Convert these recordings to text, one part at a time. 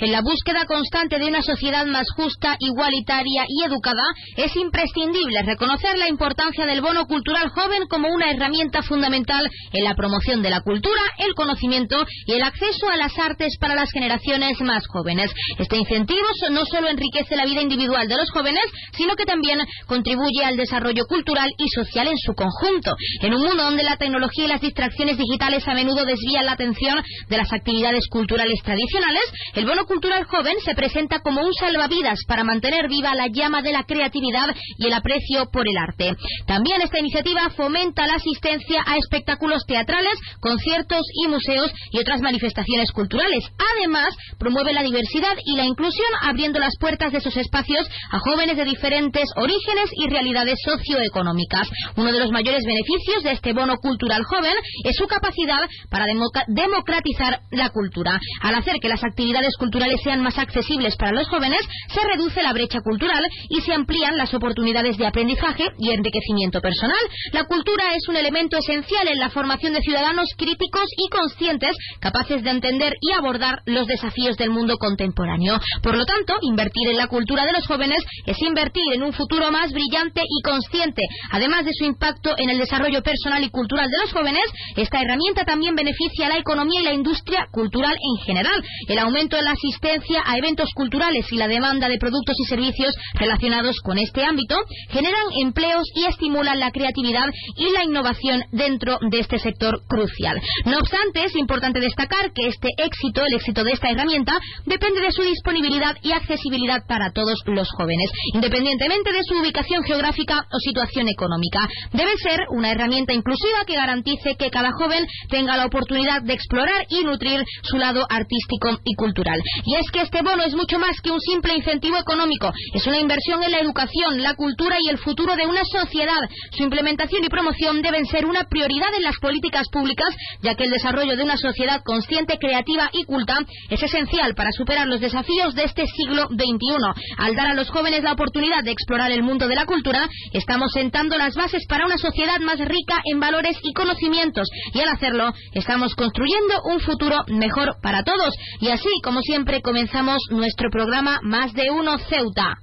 En la búsqueda constante de una sociedad más justa, igualitaria y educada, es imprescindible reconocer la importancia del bono cultural joven como una herramienta fundamental en la promoción de la cultura, el conocimiento y el acceso a las artes para las generaciones más jóvenes. Este incentivo no solo enriquece la vida individual de los jóvenes, sino que también contribuye al desarrollo cultural y social en su conjunto. En un mundo donde la tecnología y las distracciones digitales a menudo desvían la atención de las actividades culturales tradicionales, el bono cultural joven se presenta como un salvavidas para mantener viva la llama de la creatividad y el aprecio por el arte. También esta iniciativa fomenta la asistencia a espectáculos teatrales, conciertos y museos y otras manifestaciones culturales. Además, promueve la diversidad y la inclusión abriendo las puertas de esos espacios a jóvenes de diferentes orígenes y realidades socioeconómicas. Uno de los mayores beneficios de este bono cultural joven es su capacidad para democratizar la cultura. Al hacer que las actividades culturales sean más accesibles para los jóvenes, se reduce la brecha cultural y se amplían las oportunidades de aprendizaje y enriquecimiento personal. La cultura es un elemento esencial en la formación de ciudadanos críticos y conscientes, capaces de entender y abordar los desafíos del mundo contemporáneo. Por lo tanto, invertir en la cultura de los jóvenes es invertir en un futuro más brillante y consciente. Además de su impacto en el desarrollo personal y cultural de los jóvenes, esta herramienta también beneficia a la economía y la industria cultural en general. El aumento de las asistencia a eventos culturales y la demanda de productos y servicios relacionados con este ámbito generan empleos y estimulan la creatividad y la innovación dentro de este sector crucial. No obstante, es importante destacar que este éxito, el éxito de esta herramienta, depende de su disponibilidad y accesibilidad para todos los jóvenes, independientemente de su ubicación geográfica o situación económica. Debe ser una herramienta inclusiva que garantice que cada joven tenga la oportunidad de explorar y nutrir su lado artístico y cultural. Y es que este bono es mucho más que un simple incentivo económico. Es una inversión en la educación, la cultura y el futuro de una sociedad. Su implementación y promoción deben ser una prioridad en las políticas públicas, ya que el desarrollo de una sociedad consciente, creativa y culta es esencial para superar los desafíos de este siglo XXI. Al dar a los jóvenes la oportunidad de explorar el mundo de la cultura, estamos sentando las bases para una sociedad más rica en valores y conocimientos. Y al hacerlo, estamos construyendo un futuro mejor para todos. Y así, como siempre, siempre comenzamos nuestro programa Más de Uno Ceuta.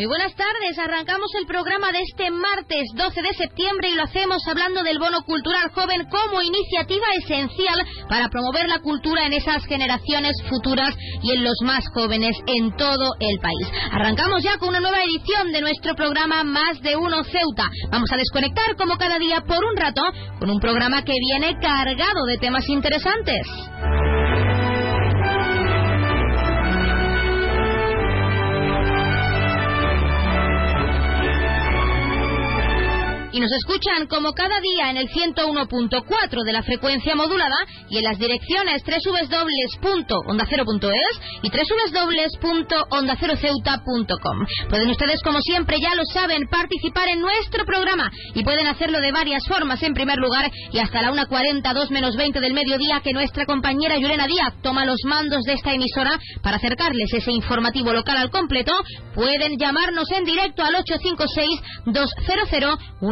Muy buenas tardes, arrancamos el programa de este martes 12 de septiembre y lo hacemos hablando del bono cultural joven como iniciativa esencial para promover la cultura en esas generaciones futuras y en los más jóvenes en todo el país. Arrancamos ya con una nueva edición de nuestro programa Más de Uno Ceuta. Vamos a desconectar como cada día por un rato con un programa que viene cargado de temas interesantes. Y nos escuchan como cada día en el 101.4 de la frecuencia modulada y en las direcciones www.ondacero.es y www.ondaceroceuta.com. Pueden ustedes, como siempre, ya lo saben, participar en nuestro programa y pueden hacerlo de varias formas. En primer lugar, y hasta la 1.40, 2 menos 20 del mediodía, que nuestra compañera Yurena Díaz toma los mandos de esta emisora para acercarles ese informativo local al completo, pueden llamarnos en directo al 856 200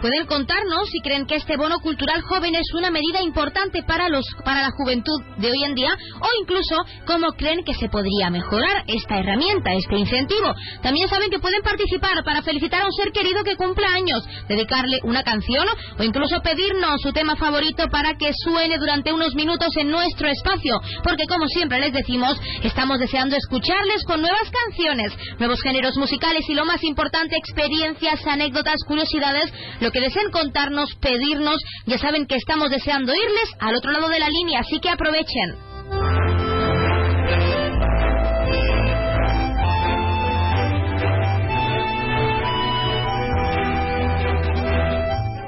Pueden contarnos si creen que este bono cultural joven es una medida importante para los para la juventud de hoy en día o incluso cómo creen que se podría mejorar esta herramienta, este incentivo. También saben que pueden participar para felicitar a un ser querido que cumpla años, dedicarle una canción o incluso pedirnos su tema favorito para que suene durante unos minutos en nuestro espacio, porque como siempre les decimos, estamos deseando escucharles con nuevas canciones, nuevos géneros musicales y lo más importante, experiencias, anécdotas, curiosidades, lo que deseen contarnos, pedirnos, ya saben que estamos deseando irles al otro lado de la línea, así que aprovechen.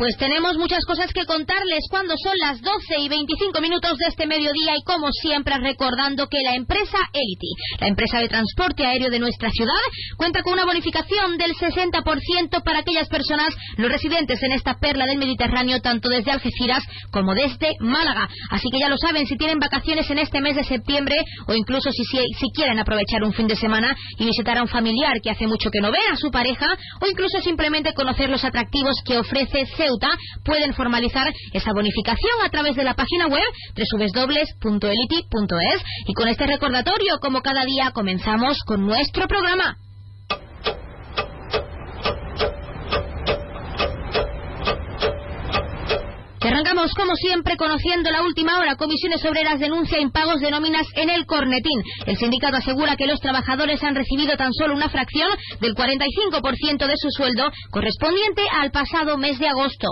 Pues tenemos muchas cosas que contarles cuando son las 12 y 25 minutos de este mediodía y como siempre recordando que la empresa Elity, la empresa de transporte aéreo de nuestra ciudad, cuenta con una bonificación del 60% para aquellas personas, los residentes en esta perla del Mediterráneo, tanto desde Algeciras como desde Málaga. Así que ya lo saben, si tienen vacaciones en este mes de septiembre o incluso si, si, quieren aprovechar un fin de semana y visitar a un familiar que hace mucho que no ve a su pareja o incluso simplemente conocer los atractivos que ofrece Pueden formalizar esa bonificación a través de la página web www.elity.es. Y con este recordatorio, como cada día, comenzamos con nuestro programa. Arrancamos, como siempre, conociendo la última hora. Comisiones Obreras denuncia impagos de nóminas en el Cornetín. El sindicato asegura que los trabajadores han recibido tan solo una fracción del 45% de su sueldo correspondiente al pasado mes de agosto.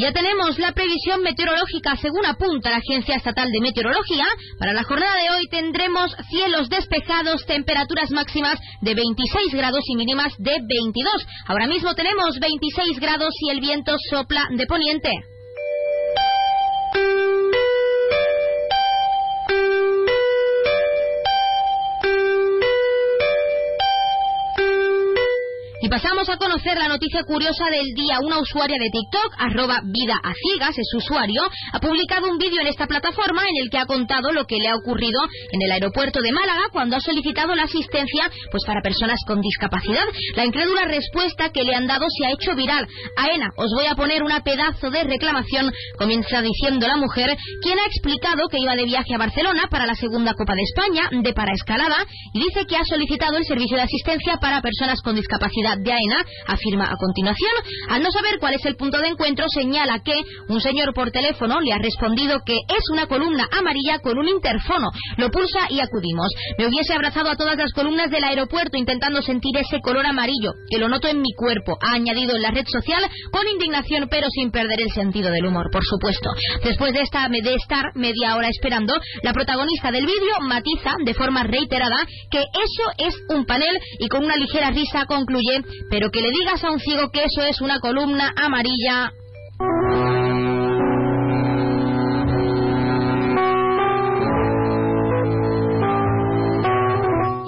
Ya tenemos la previsión meteorológica según apunta la Agencia Estatal de Meteorología. Para la jornada de hoy tendremos cielos despejados, temperaturas máximas de 26 grados y mínimas de 22. Ahora mismo tenemos 26 grados y el viento sopla de poniente. Pasamos a conocer la noticia curiosa del día. Una usuaria de TikTok, arroba vida es usuario, ha publicado un vídeo en esta plataforma en el que ha contado lo que le ha ocurrido en el aeropuerto de Málaga cuando ha solicitado la asistencia pues para personas con discapacidad. La incrédula respuesta que le han dado se ha hecho viral. Aena, os voy a poner una pedazo de reclamación, comienza diciendo la mujer, quien ha explicado que iba de viaje a Barcelona para la segunda Copa de España de paraescalada y dice que ha solicitado el servicio de asistencia para personas con discapacidad de AENA afirma a continuación, al no saber cuál es el punto de encuentro, señala que un señor por teléfono le ha respondido que es una columna amarilla con un interfono. Lo pulsa y acudimos. Me hubiese abrazado a todas las columnas del aeropuerto intentando sentir ese color amarillo, que lo noto en mi cuerpo, ha añadido en la red social con indignación pero sin perder el sentido del humor, por supuesto. Después de, esta, de estar media hora esperando, la protagonista del vídeo matiza de forma reiterada que eso es un panel y con una ligera risa concluye pero que le digas a un ciego que eso es una columna amarilla.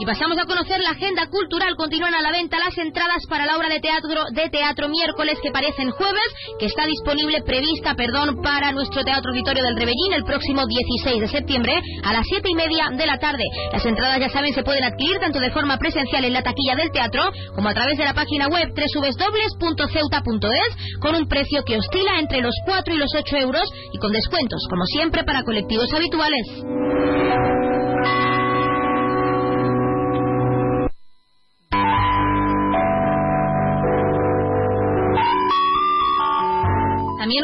Y pasamos a conocer la agenda cultural. Continúan a la venta las entradas para la obra de teatro, de teatro miércoles que parecen jueves, que está disponible, prevista, perdón, para nuestro Teatro Auditorio del Rebellín el próximo 16 de septiembre a las 7 y media de la tarde. Las entradas, ya saben, se pueden adquirir tanto de forma presencial en la taquilla del teatro como a través de la página web www.ceuta.es con un precio que oscila entre los 4 y los 8 euros y con descuentos, como siempre, para colectivos habituales.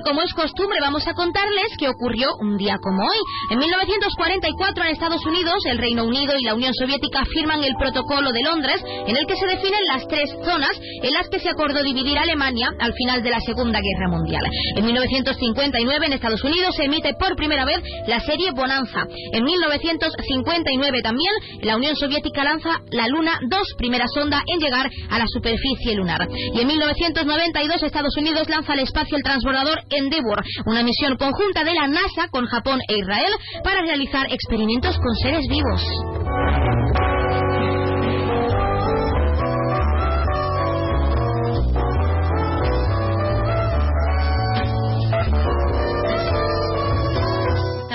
Como es costumbre, vamos a contarles qué ocurrió un día como hoy. En 1944, en Estados Unidos, el Reino Unido y la Unión Soviética firman el Protocolo de Londres, en el que se definen las tres zonas en las que se acordó dividir Alemania al final de la Segunda Guerra Mundial. En 1959, en Estados Unidos, se emite por primera vez la serie Bonanza. En 1959 también, la Unión Soviética lanza la Luna 2, primera sonda en llegar a la superficie lunar. Y en 1992, Estados Unidos lanza al espacio el transbordador Endeavour, una misión conjunta de la NASA con Japón e Israel para realizar experimentos con seres vivos.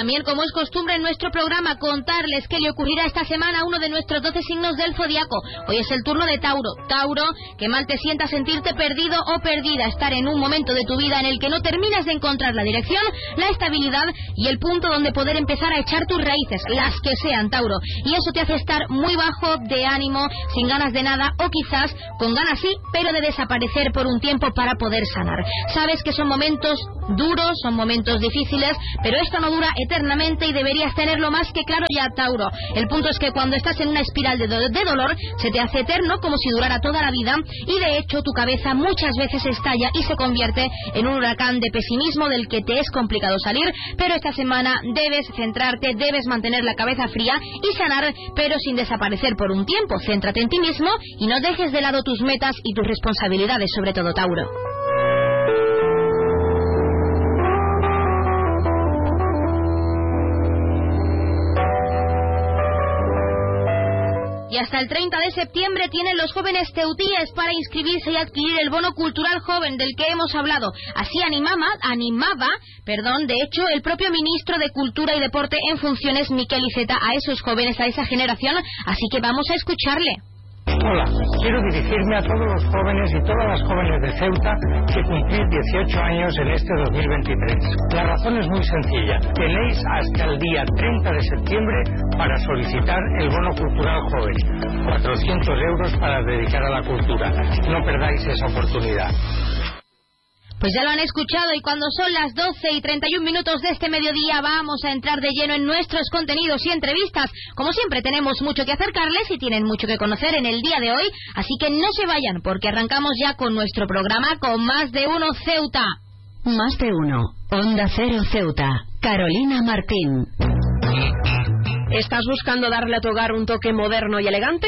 También, como es costumbre en nuestro programa, contarles qué le ocurrirá esta semana a uno de nuestros 12 signos del zodiaco. Hoy es el turno de Tauro. Tauro, que mal te sienta sentirte perdido o perdida, estar en un momento de tu vida en el que no terminas de encontrar la dirección, la estabilidad y el punto donde poder empezar a echar tus raíces, las que sean, Tauro. Y eso te hace estar muy bajo de ánimo, sin ganas de nada o quizás con ganas sí, pero de desaparecer por un tiempo para poder sanar. Sabes que son momentos duros, son momentos difíciles, pero esto no dura eternamente y deberías tenerlo más que claro ya, Tauro. El punto es que cuando estás en una espiral de, de dolor, se te hace eterno como si durara toda la vida y de hecho tu cabeza muchas veces estalla y se convierte en un huracán de pesimismo del que te es complicado salir, pero esta semana debes centrarte, debes mantener la cabeza fría y sanar, pero sin desaparecer por un tiempo. Céntrate en ti mismo y no dejes de lado tus metas y tus responsabilidades, sobre todo Tauro. Y hasta el 30 de septiembre tienen los jóvenes teutíes para inscribirse y adquirir el bono cultural joven del que hemos hablado. Así animaba, animaba, perdón, de hecho, el propio ministro de Cultura y Deporte en funciones, Miquel Iceta, a esos jóvenes, a esa generación. Así que vamos a escucharle. Hola, quiero dirigirme a todos los jóvenes y todas las jóvenes de Ceuta que cumplís 18 años en este 2023. La razón es muy sencilla. Tenéis hasta el día 30 de septiembre para solicitar el bono cultural joven. 400 euros para dedicar a la cultura. No perdáis esa oportunidad. Pues ya lo han escuchado y cuando son las 12 y 31 minutos de este mediodía vamos a entrar de lleno en nuestros contenidos y entrevistas. Como siempre tenemos mucho que acercarles y tienen mucho que conocer en el día de hoy, así que no se vayan porque arrancamos ya con nuestro programa con Más de Uno Ceuta. Más de Uno, Onda Cero Ceuta, Carolina Martín. ¿Estás buscando darle a tu hogar un toque moderno y elegante?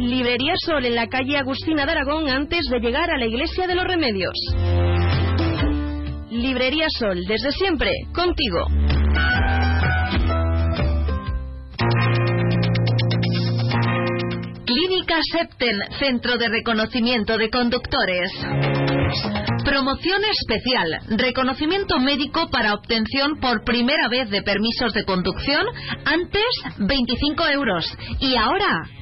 Liberia Sol en la calle Agustina de Aragón antes de llegar a la iglesia de los Remedios. Librería Sol, desde siempre, contigo. Clínica Septen, Centro de Reconocimiento de Conductores. Promoción especial, reconocimiento médico para obtención por primera vez de permisos de conducción, antes 25 euros y ahora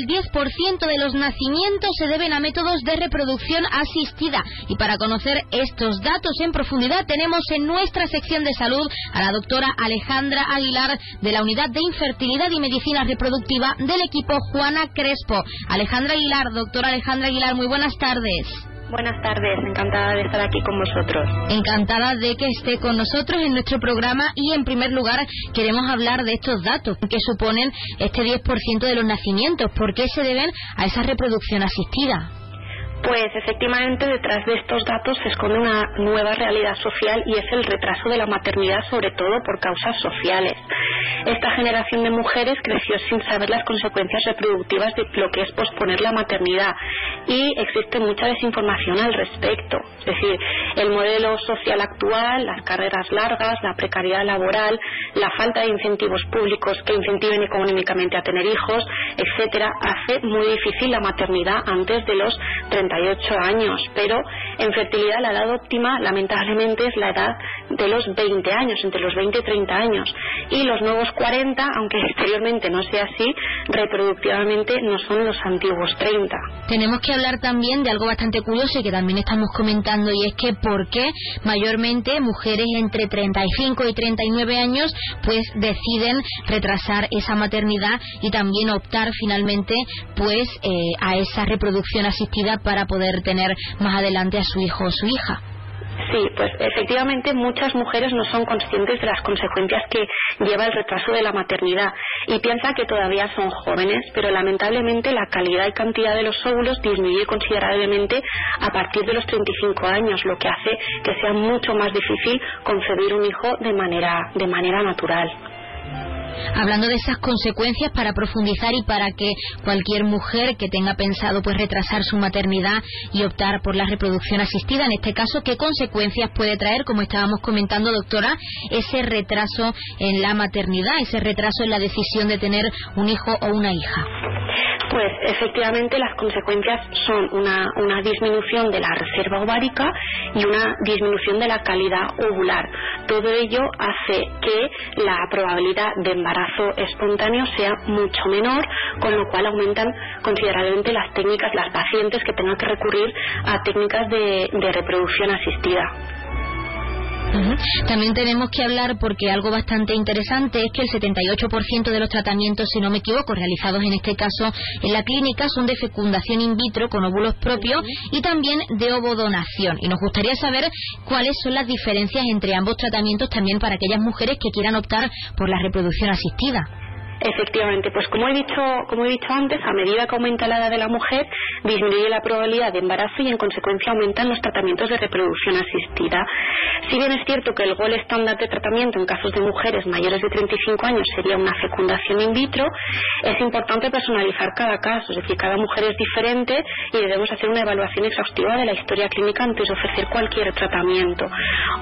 Del 10% de los nacimientos se deben a métodos de reproducción asistida. Y para conocer estos datos en profundidad tenemos en nuestra sección de salud a la doctora Alejandra Aguilar de la Unidad de Infertilidad y Medicina Reproductiva del equipo Juana Crespo. Alejandra Aguilar, doctora Alejandra Aguilar, muy buenas tardes. Buenas tardes, encantada de estar aquí con vosotros. Encantada de que esté con nosotros en nuestro programa y en primer lugar queremos hablar de estos datos que suponen este 10% de los nacimientos. ¿Por qué se deben a esa reproducción asistida? Pues efectivamente detrás de estos datos se esconde una nueva realidad social y es el retraso de la maternidad sobre todo por causas sociales. Esta generación de mujeres creció sin saber las consecuencias reproductivas de lo que es posponer la maternidad y existe mucha desinformación al respecto. Es decir, el modelo social actual, las carreras largas, la precariedad laboral, la falta de incentivos públicos que incentiven económicamente a tener hijos, etcétera, hace muy difícil la maternidad antes de los 38 años, pero en fertilidad la edad óptima lamentablemente es la edad de los 20 años, entre los 20 y 30 años. Y los nuevos 40, aunque exteriormente no sea así, reproductivamente no son los antiguos 30. Tenemos que hablar también de algo bastante curioso y que también estamos comentando y es que por qué mayormente mujeres entre 35 y 39 años pues deciden retrasar esa maternidad y también optar finalmente pues eh, a esa reproducción asistida para poder tener más adelante a su hijo o su hija. Sí, pues efectivamente muchas mujeres no son conscientes de las consecuencias que lleva el retraso de la maternidad y piensan que todavía son jóvenes, pero lamentablemente la calidad y cantidad de los óvulos disminuye considerablemente a partir de los 35 años, lo que hace que sea mucho más difícil concebir un hijo de manera, de manera natural. Hablando de esas consecuencias para profundizar y para que cualquier mujer que tenga pensado pues retrasar su maternidad y optar por la reproducción asistida, en este caso, ¿qué consecuencias puede traer, como estábamos comentando, doctora, ese retraso en la maternidad, ese retraso en la decisión de tener un hijo o una hija? Pues efectivamente las consecuencias son una, una, disminución de la reserva ovárica y una disminución de la calidad ovular. Todo ello hace que la probabilidad de embarazo espontáneo sea mucho menor, con lo cual aumentan considerablemente las técnicas, las pacientes que tengan que recurrir a técnicas de, de reproducción asistida. También tenemos que hablar, porque algo bastante interesante es que el 78% de los tratamientos, si no me equivoco, realizados en este caso en la clínica son de fecundación in vitro con óvulos propios y también de ovodonación. Y nos gustaría saber cuáles son las diferencias entre ambos tratamientos también para aquellas mujeres que quieran optar por la reproducción asistida. Efectivamente, pues como he dicho, como he dicho antes, a medida que aumenta la edad de la mujer, disminuye la probabilidad de embarazo y en consecuencia aumentan los tratamientos de reproducción asistida. Si bien es cierto que el gol estándar de tratamiento en casos de mujeres mayores de 35 años sería una fecundación in vitro, es importante personalizar cada caso, es decir, cada mujer es diferente y debemos hacer una evaluación exhaustiva de la historia clínica antes de ofrecer cualquier tratamiento.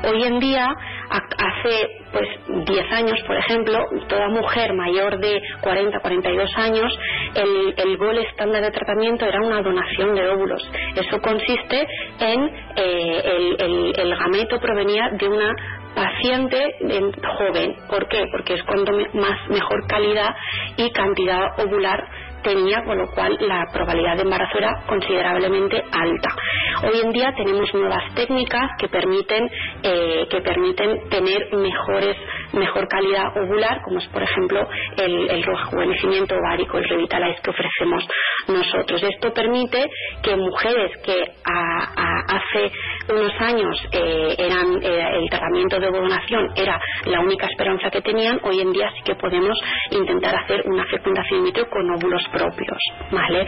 Hoy en día, hace pues 10 años, por ejemplo, toda mujer mayor de 40, 42 años, el, el gol estándar de tratamiento era una donación de óvulos. Eso consiste en eh, el, el, el gameto provenía de una paciente joven. ¿Por qué? Porque es cuando más mejor calidad y cantidad ovular tenía, con lo cual la probabilidad de embarazo era considerablemente alta. Hoy en día tenemos nuevas técnicas que permiten, eh, que permiten tener mejores, mejor calidad ovular, como es por ejemplo el, el rejuvenecimiento ovárico, el Revitalize que ofrecemos nosotros. Esto permite que mujeres que hace unos años eh, eran eh, el tratamiento de ovodonación era la única esperanza que tenían, hoy en día sí que podemos intentar hacer una fecundación in con óvulos propios, ¿vale?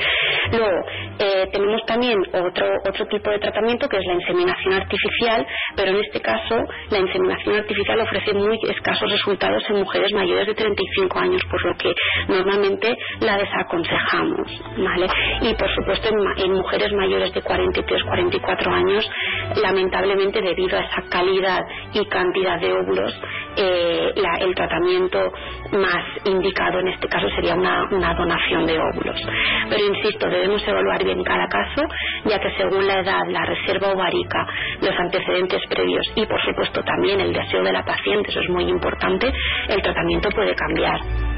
Luego, eh, tenemos también otro, otro tipo de tratamiento que es la inseminación artificial, pero en este caso la inseminación artificial ofrece muy escasos resultados en mujeres mayores de 35 años, por lo que normalmente la desaconsejamos, ¿vale? Y por supuesto en, mujeres mayores de 43, 44 años, lamentablemente debido a esa calidad y cantidad de óvulos, eh, el tratamiento más indicado en este caso sería una, una donación de óvulos. Pero insisto, debemos evaluar bien cada caso, ya que según la edad, la reserva ovárica, los antecedentes previos y, por supuesto, también el deseo de la paciente, eso es muy importante, el tratamiento puede cambiar.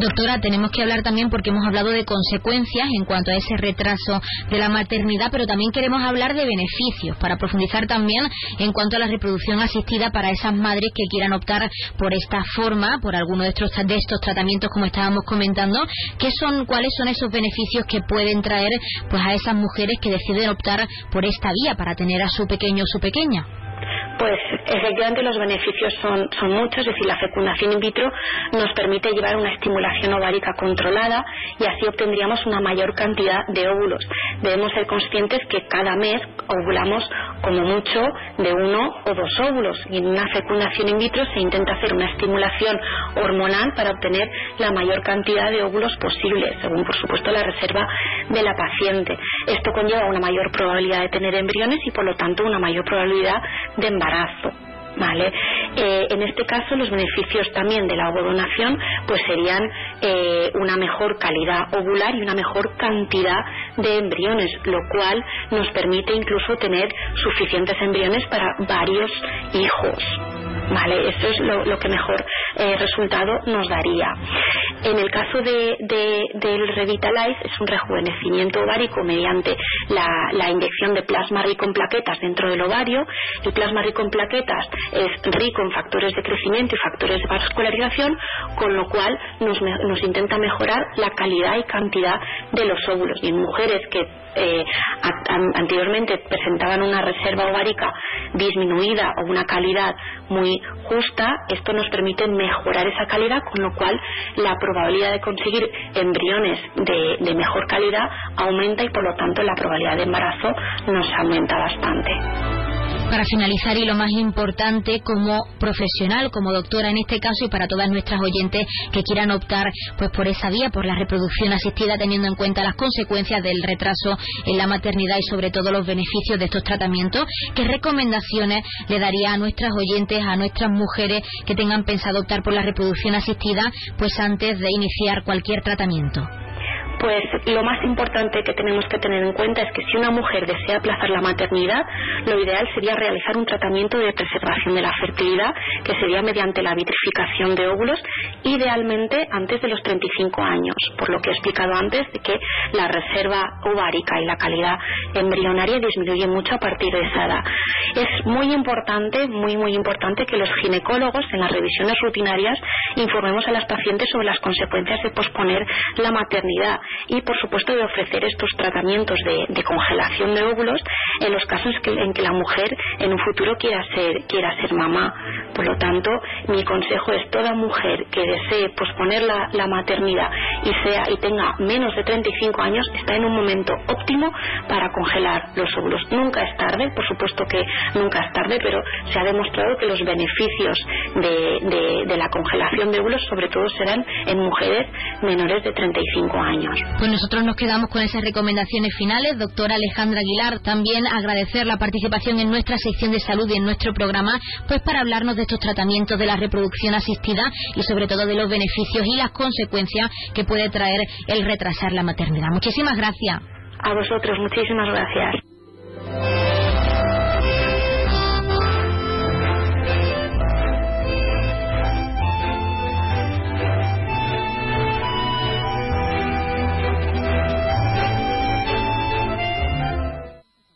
Doctora, tenemos que hablar también porque hemos hablado de consecuencias en cuanto a ese retraso de la maternidad, pero también queremos hablar de beneficios para profundizar también en cuanto a la reproducción asistida para esas madres que quieran optar por esta forma, por alguno de estos, de estos tratamientos como estábamos comentando. ¿Qué son, cuáles son esos beneficios que pueden traer pues a esas mujeres que deciden optar por esta vía para tener a su pequeño o su pequeña? Pues efectivamente los beneficios son, son muchos, es decir, la fecundación in vitro nos permite llevar una estimulación ovárica controlada y así obtendríamos una mayor cantidad de óvulos. Debemos ser conscientes que cada mes ovulamos como mucho de uno o dos óvulos y en una fecundación in vitro se intenta hacer una estimulación hormonal para obtener la mayor cantidad de óvulos posible, según por supuesto la reserva de la paciente. Esto conlleva una mayor probabilidad de tener embriones y por lo tanto una mayor probabilidad de embarazo. ¿Vale? Eh, en este caso, los beneficios también de la ovodonación pues serían eh, una mejor calidad ovular y una mejor cantidad de embriones, lo cual nos permite incluso tener suficientes embriones para varios hijos. ¿Vale? Eso es lo, que mejor eh, resultado nos daría. En el caso de, del Revitalize es un rejuvenecimiento ovárico mediante la, la, inyección de plasma rico en plaquetas dentro del ovario. El plasma rico en plaquetas es rico en factores de crecimiento y factores de vascularización, con lo cual nos, nos intenta mejorar la calidad y cantidad de los óvulos. Y en mujeres que eh, anteriormente presentaban una reserva ovárica disminuida o una calidad muy justa, esto nos permite mejorar esa calidad, con lo cual la probabilidad de conseguir embriones de, de mejor calidad aumenta y por lo tanto la probabilidad de embarazo nos aumenta bastante. Para finalizar y lo más importante, como profesional, como doctora en este caso y para todas nuestras oyentes que quieran optar pues por esa vía, por la reproducción asistida, teniendo en cuenta las consecuencias del retraso en la maternidad y sobre todo los beneficios de estos tratamientos, ¿qué recomendaciones le daría a nuestras oyentes, a nuestras mujeres que tengan pensado optar por la reproducción asistida, pues antes de iniciar cualquier tratamiento? Pues lo más importante que tenemos que tener en cuenta es que si una mujer desea aplazar la maternidad, lo ideal sería realizar un tratamiento de preservación de la fertilidad, que sería mediante la vitrificación de óvulos, idealmente antes de los 35 años, por lo que he explicado antes de que la reserva ovárica y la calidad embrionaria disminuye mucho a partir de esa edad. Es muy importante, muy muy importante que los ginecólogos en las revisiones rutinarias informemos a las pacientes sobre las consecuencias de posponer la maternidad y por supuesto de ofrecer estos tratamientos de, congelación de óvulos en los casos en que la mujer en un futuro quiera ser, quiera ser mamá. Por lo tanto, mi consejo es toda mujer que desee posponer la, maternidad y sea y tenga menos de 35 años está en un momento óptimo para congelar los óvulos. Nunca es tarde, por supuesto que nunca es tarde, pero se ha demostrado que los beneficios de, de la congelación de óvulos sobre todo serán en mujeres menores de 35 años. Pues nosotros nos quedamos con esas recomendaciones finales. Doctora Alejandra Aguilar, también agradecer la participación en nuestra sección de salud y en nuestro programa, pues para hablarnos de estos tratamientos de la reproducción asistida y sobre todo de los beneficios y las consecuencias que puede traer el retrasar la maternidad. Muchísimas gracias. A vosotros, muchísimas gracias.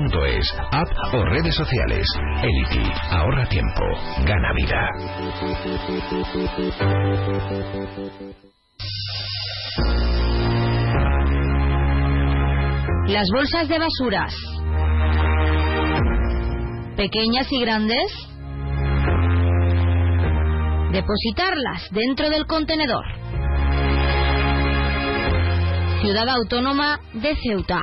elity.es, app o redes sociales. Elity, ahorra tiempo, gana vida. Las bolsas de basuras. Pequeñas y grandes. Depositarlas dentro del contenedor. Ciudad Autónoma de Ceuta.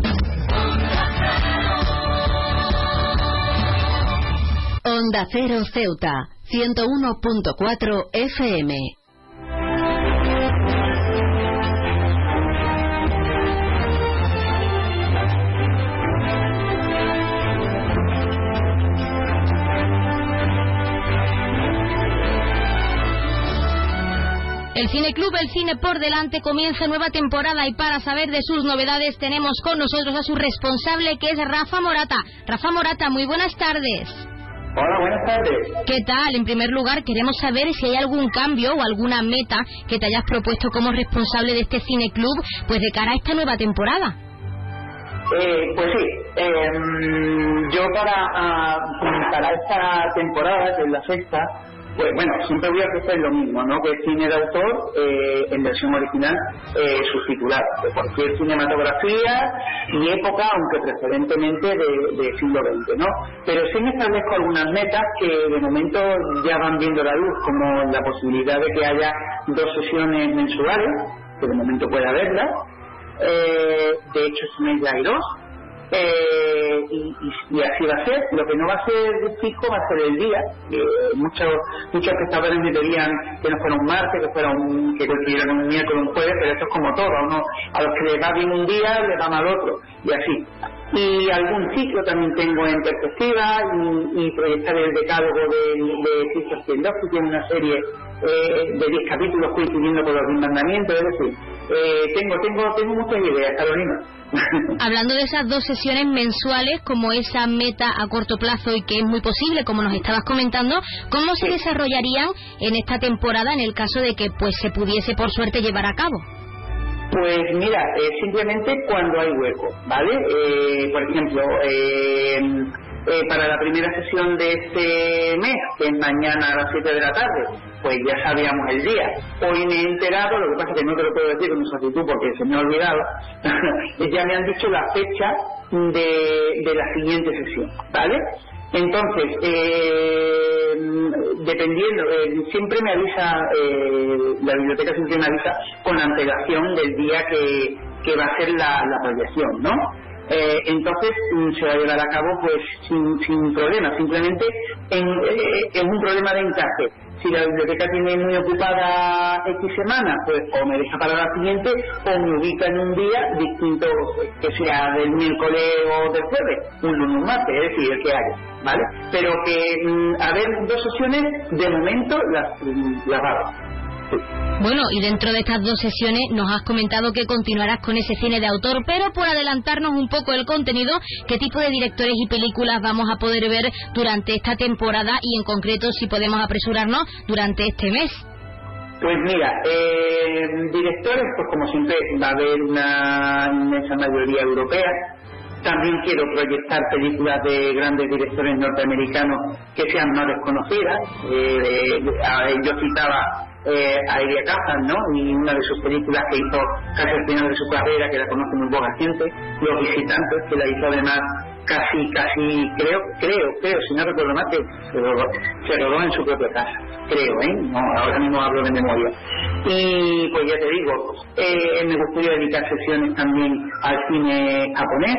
Onda Cero Ceuta, 101.4 FM. El Cine Club El Cine por delante comienza nueva temporada y para saber de sus novedades tenemos con nosotros a su responsable que es Rafa Morata. Rafa Morata, muy buenas tardes. Hola, buenas tardes. ¿Qué tal? En primer lugar, queremos saber si hay algún cambio o alguna meta que te hayas propuesto como responsable de este Cine Club, pues de cara a esta nueva temporada. Eh, pues sí, em, yo para, ah, para esta temporada, que es la sexta, pues bueno, siempre voy a ofrecer lo mismo, ¿no? Que es cine de autor eh, en versión original eh, subtitulado, de cualquier cinematografía y época, aunque preferentemente de, siglo XX, ¿no? Pero sí me establezco algunas metas que de momento ya van viendo la luz, como la posibilidad de que haya dos sesiones mensuales, que de momento puede haberlas, eh, de hecho este mes ya hay dos, eh, y, y- y así va a ser. Lo que no va a ser fijo va a ser el día. Eh, muchos muchos espectadores me pedían que no fuera un martes, que fuera un que coincidiera con un miércoles, un jueves, pero esto es como todo. A, a los que les va bien un día, les va mal otro, y así. y algún ciclo también tengo en perspectiva y, proyectar el decálogo de, de Ciclos que tiene una serie eh, de 10 capítulos coincidiendo con los 10 mandamientos, es decir, eh, tengo, tengo, tengo muchas ideas, Carolina. Hablando de esas dos sesiones mensuales, como esa meta a corto plazo y que es muy posible, como nos estabas comentando, ¿cómo se desarrollarían en esta temporada en el caso de que pues se pudiese por suerte llevar a cabo? Pues mira, eh, simplemente cuando hay hueco, ¿vale? Eh, por ejemplo, eh, eh, para la primera sesión de este mes, que es mañana a las 7 de la tarde, pues ya sabíamos el día. Hoy me he enterado, lo que pasa es que no te lo puedo decir con exactitud porque se me ha olvidado, ya me han dicho la fecha de, la siguiente sesión, ¿vale? Entonces, eh, dependiendo, eh, siempre me avisa, eh, la biblioteca siempre me avisa con antelación del día que, va a ser la, la proyección, ¿no? Eh, entonces mm, se va a llevar a cabo pues sin, sin problema, simplemente en, eh, en un problema de encaje si la biblioteca tiene muy ocupada X semana, pues o me deja para la siguiente o me ubica en un día distinto, que sea del miércoles o del jueves, un lunes un martes, es decir, el que haya, ¿vale? Pero que mm, a ver dos sesiones, de momento las, las hago. Bueno, y dentro de estas dos sesiones nos has comentado que continuarás con ese cine de autor, pero por adelantarnos un poco el contenido, ¿qué tipo de directores y películas vamos a poder ver durante esta temporada y en concreto si podemos apresurarnos durante este mes? Pues mira, eh, directores, pues como siempre va a haber una inmensa mayoría europea. También quiero proyectar películas de grandes directores norteamericanos que sean más desconocidas. Eh, eh, yo citaba eh, a Elia Kazan, ¿no? Y una de sus películas que hizo casi al final de su carrera, que la conoce muy poca gente, Los Visitantes, que la hizo además casi, casi, creo, creo, creo, si no recuerdo mal, que se rodó, se rodó en su propia casa, creo, ¿eh? No, ahora mismo hablo de memoria. Y pues ya te digo, eh, me gustaría dedicar sesiones también al cine japonés,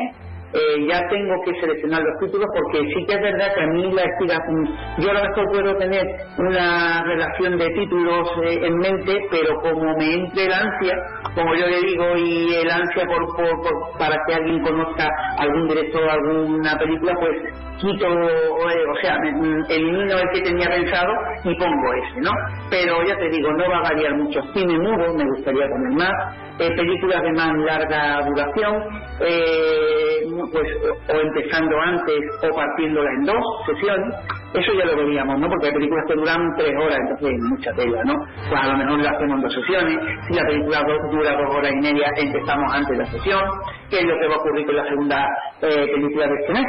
eh, ya tengo que seleccionar los títulos porque sí que es verdad que a mí la estiración, yo a lo mejor puedo tener una relación de títulos eh, en mente, pero como me entre el ansia, como yo le digo, y el ansia por, por, para que alguien conozca algún director, alguna película, pues quito, eh, o sea, mm, elimino el que tenía pensado y pongo ese, ¿no? Pero ya te digo, no va a variar mucho. Cine mudo, me gustaría poner más, eh, películas de más larga duración, eh, pues o empezando antes o partiéndola en dos sesiones, eso ya lo veríamos, ¿no? Porque hay películas que duran tres horas, entonces hay mucha tela, ¿no? Pues a lo mejor la hacemos en dos sesiones, si la película dura dos horas y media, empezamos antes la sesión, que es lo que va a ocurrir con la segunda eh, película de este mes.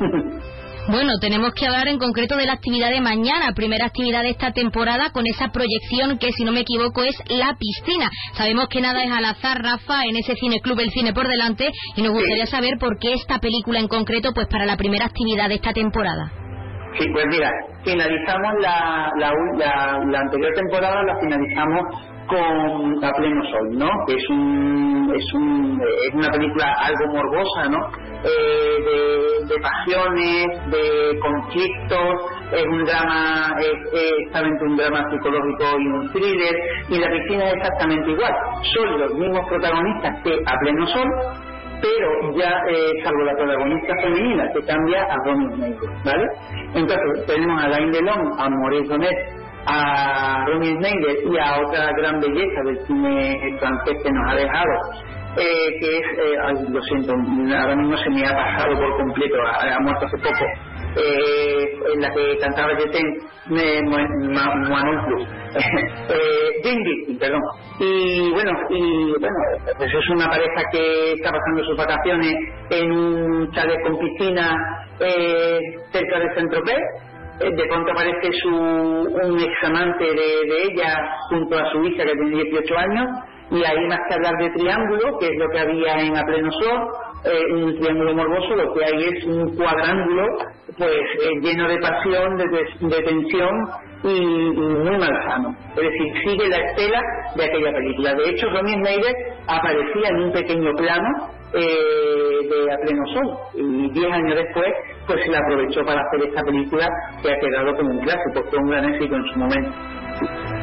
Bueno, tenemos que hablar en concreto de la actividad de mañana, primera actividad de esta temporada con esa proyección que, si no me equivoco, es la piscina. Sabemos que nada es al azar, Rafa, en ese cine club El Cine por delante, y nos gustaría saber por qué esta película en concreto, pues para la primera actividad de esta temporada. Sí, pues mira, finalizamos la, la, la, la anterior temporada, la finalizamos con A Pleno Sol, ¿no? Que es, un, es, un, es una película algo morbosa, ¿no? Eh, de, pasiones, de conflictos, es un drama, es, exactamente un drama psicológico y un thriller, y la piscina es exactamente igual. Son los mismos protagonistas que A Pleno Sol, pero ya eh, salvo la protagonista femenina que cambia a Romy Schneider, ¿vale? Entonces tenemos a Alain Delon, a Maurice Donet, a Romy Schneider y a otra gran belleza del cine francés que nos ha dejado, eh, que es, eh, ay, lo siento, ahora mismo se me ha pasado por completo, ha, muerto hace poco, eh, en la que cantaba Jeten Manon Plus, eh, Jane perdón. Y bueno, y bueno, pues es una pareja que está pasando sus vacaciones en un chalet con piscina eh, cerca de Saint-Tropez. Eh, de pronto aparece su, un examante de, de ella junto a su hija que tiene 18 años y ahí más que hablar de triángulo, que es lo que había en A Pleno Sol, eh, un triángulo morboso, lo que hay es un cuadrángulo pues eh, lleno de pasión, de, tensión y, muy malsano. Es decir, sigue la estela de aquella película. De hecho, Romy Schneider aparecía en un pequeño plano eh, de A Pleno Sol y diez años después pues se la aprovechó para hacer esta película que ha quedado como un clásico, fue un gran éxito en su momento.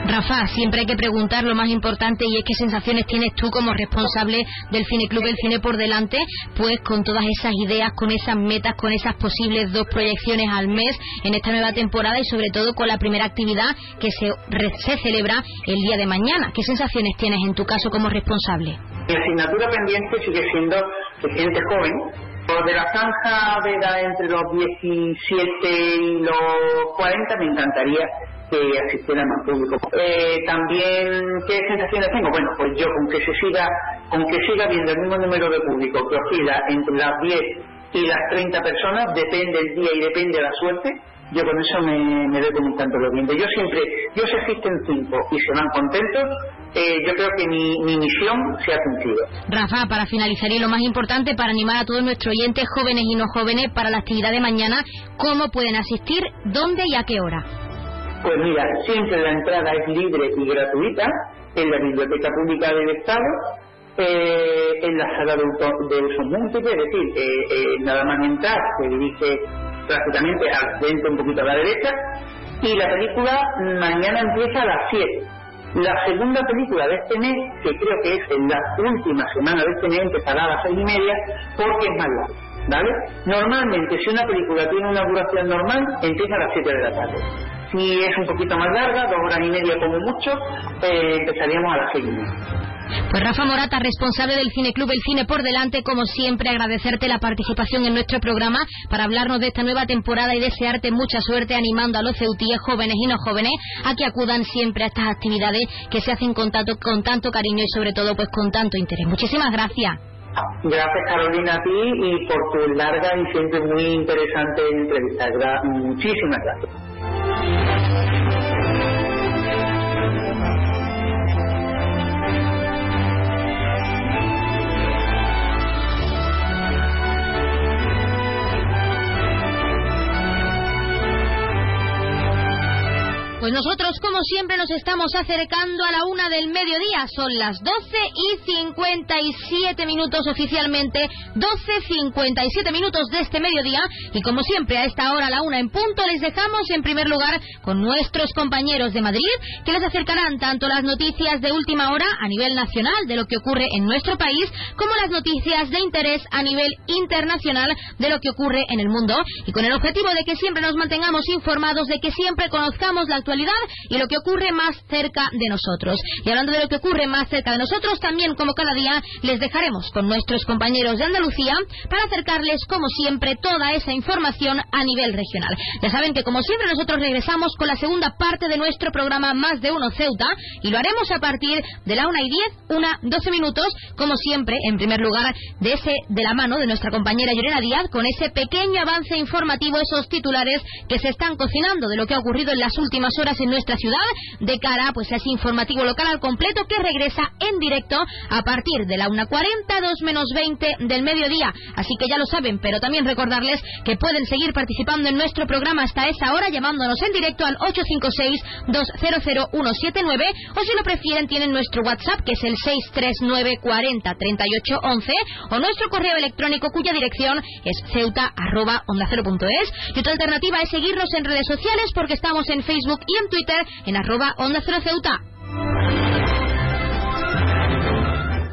Rafa, siempre hay que preguntar lo más importante y es qué sensaciones tienes tú como responsable del Cine Club El Cine por delante, pues con todas esas ideas, con esas metas, con esas posibles dos proyecciones al mes en esta nueva temporada y sobre todo con la primera actividad que se, se celebra el día de mañana. ¿Qué sensaciones tienes en tu caso como responsable? Mi asignatura pendiente sigue siendo gente joven, de la franja de edad entre los 17 y los 40 me encantaría que asistiera más público. Eh, también, ¿qué sensaciones tengo? Bueno, pues yo con que se siga, con que siga viendo el mismo número de público que oscila entre las 10 y las 30 personas, depende el día y depende la suerte, yo con eso me, me doy con un tanto lo Yo siempre, yo si asisten cinco y se van contentos, eh, yo creo que mi, mi, misión se ha cumplido. Rafa, para finalizar y lo más importante, para animar a todos nuestros oyentes, jóvenes y no jóvenes, para la actividad de mañana, ¿cómo pueden asistir, dónde y a qué hora? Pues mira, siempre la entrada es libre y gratuita en la Biblioteca Pública del Estado, eh, en la sala de, uso múltiple, es decir, eh, eh, nada más entrar, se dirige prácticamente al frente, un poquito a la derecha, y la película mañana empieza a las 7. La segunda película de este mes, que creo que es en la última semana de este mes, empezará a las seis y media, porque es más larga. ¿Vale? Normalmente, si una película tiene una duración normal, empieza a las 7 de la tarde. Si es un poquito más larga, dos horas y media como mucho, eh, empezaríamos a las seis. Pues Rafa Morata, responsable del Cine Club El Cine por delante, como siempre, agradecerte la participación en nuestro programa para hablarnos de esta nueva temporada y desearte mucha suerte animando a los ceutíes, jóvenes y no jóvenes, a que acudan siempre a estas actividades que se hacen con tanto, con tanto cariño y sobre todo pues con tanto interés. Muchísimas gracias. Gracias Carolina a ti y por tu larga y siempre muy interesante entrevista. Muchísimas gracias. うん。Pues nosotros, como siempre, nos estamos acercando a la una del mediodía. Son las 12 y 57 minutos oficialmente, 12.57 minutos de este mediodía. Y como siempre, a esta hora, a la una en punto, les dejamos en primer lugar con nuestros compañeros de Madrid, que les acercarán tanto las noticias de última hora a nivel nacional de lo que ocurre en nuestro país, como las noticias de interés a nivel internacional de lo que ocurre en el mundo. Y con el objetivo de que siempre nos mantengamos informados, de que siempre conozcamos la actualidad y lo que ocurre más cerca de nosotros. Y hablando de lo que ocurre más cerca de nosotros, también como cada día les dejaremos con nuestros compañeros de Andalucía para acercarles como siempre toda esa información a nivel regional. Ya saben que como siempre nosotros regresamos con la segunda parte de nuestro programa Más de Uno Ceuta y lo haremos a partir de la una y 10, una 12 minutos, como siempre, en primer lugar, de ese de la mano de nuestra compañera Llorena Díaz con ese pequeño avance informativo, esos titulares que se están cocinando de lo que ha ocurrido en las últimas horas en nuestra ciudad de cara pues a ese informativo local al completo que regresa en directo a partir de la 1.40, 2 menos 20 del mediodía. Así que ya lo saben, pero también recordarles que pueden seguir participando en nuestro programa hasta esa hora llamándonos en directo al 856-200-179 o si lo prefieren tienen nuestro WhatsApp que es el 639 40 38 11 o nuestro correo electrónico cuya dirección es ceuta arroba onda y otra alternativa es seguirnos en redes sociales porque estamos en Facebook y en Twitter en arroba Onda Cero Ceuta.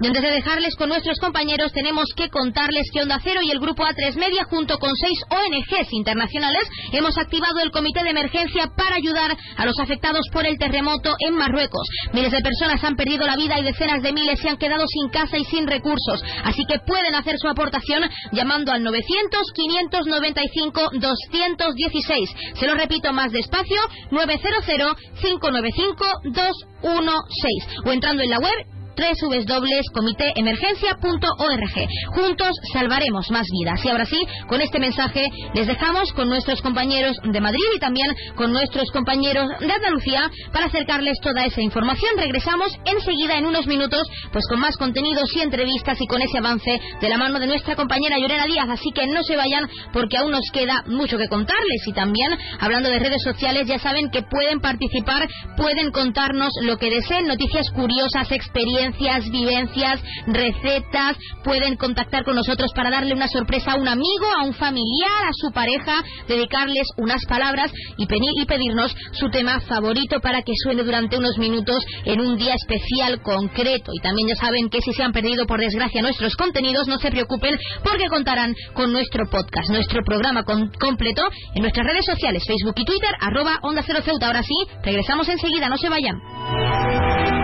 Y antes de dejarles con nuestros compañeros, tenemos que contarles que Onda Cero y el Grupo A3 Media, junto con seis ONGs internacionales, hemos activado el Comité de Emergencia para ayudar a los afectados por el terremoto en Marruecos. Miles de personas han perdido la vida y decenas de miles se han quedado sin casa y sin recursos. Así que pueden hacer su aportación llamando al 900-595-216. Se lo repito más despacio, 900-595-216. O entrando en la web www.comitéemergencia.org. Juntos salvaremos más vidas. Y ahora sí, con este mensaje les dejamos con nuestros compañeros de Madrid y también con nuestros compañeros de Andalucía para acercarles toda esa información. Regresamos enseguida en unos minutos, pues con más contenidos y entrevistas y con ese avance de la mano de nuestra compañera Llorena Díaz. Así que no se vayan porque aún nos queda mucho que contarles. Y también, hablando de redes sociales, ya saben que pueden participar, pueden contarnos lo que deseen, noticias curiosas, experiencias experiencias, vivencias, recetas. Pueden contactar con nosotros para darle una sorpresa a un amigo, a un familiar, a su pareja, dedicarles unas palabras y, y pedirnos su tema favorito para que suene durante unos minutos en un día especial concreto. Y también ya saben que si se han perdido por desgracia nuestros contenidos, no se preocupen porque contarán con nuestro podcast, nuestro programa completo en nuestras redes sociales, Facebook y Twitter, arroba Onda Cero Ceuta. Ahora sí, regresamos enseguida, no se vayan.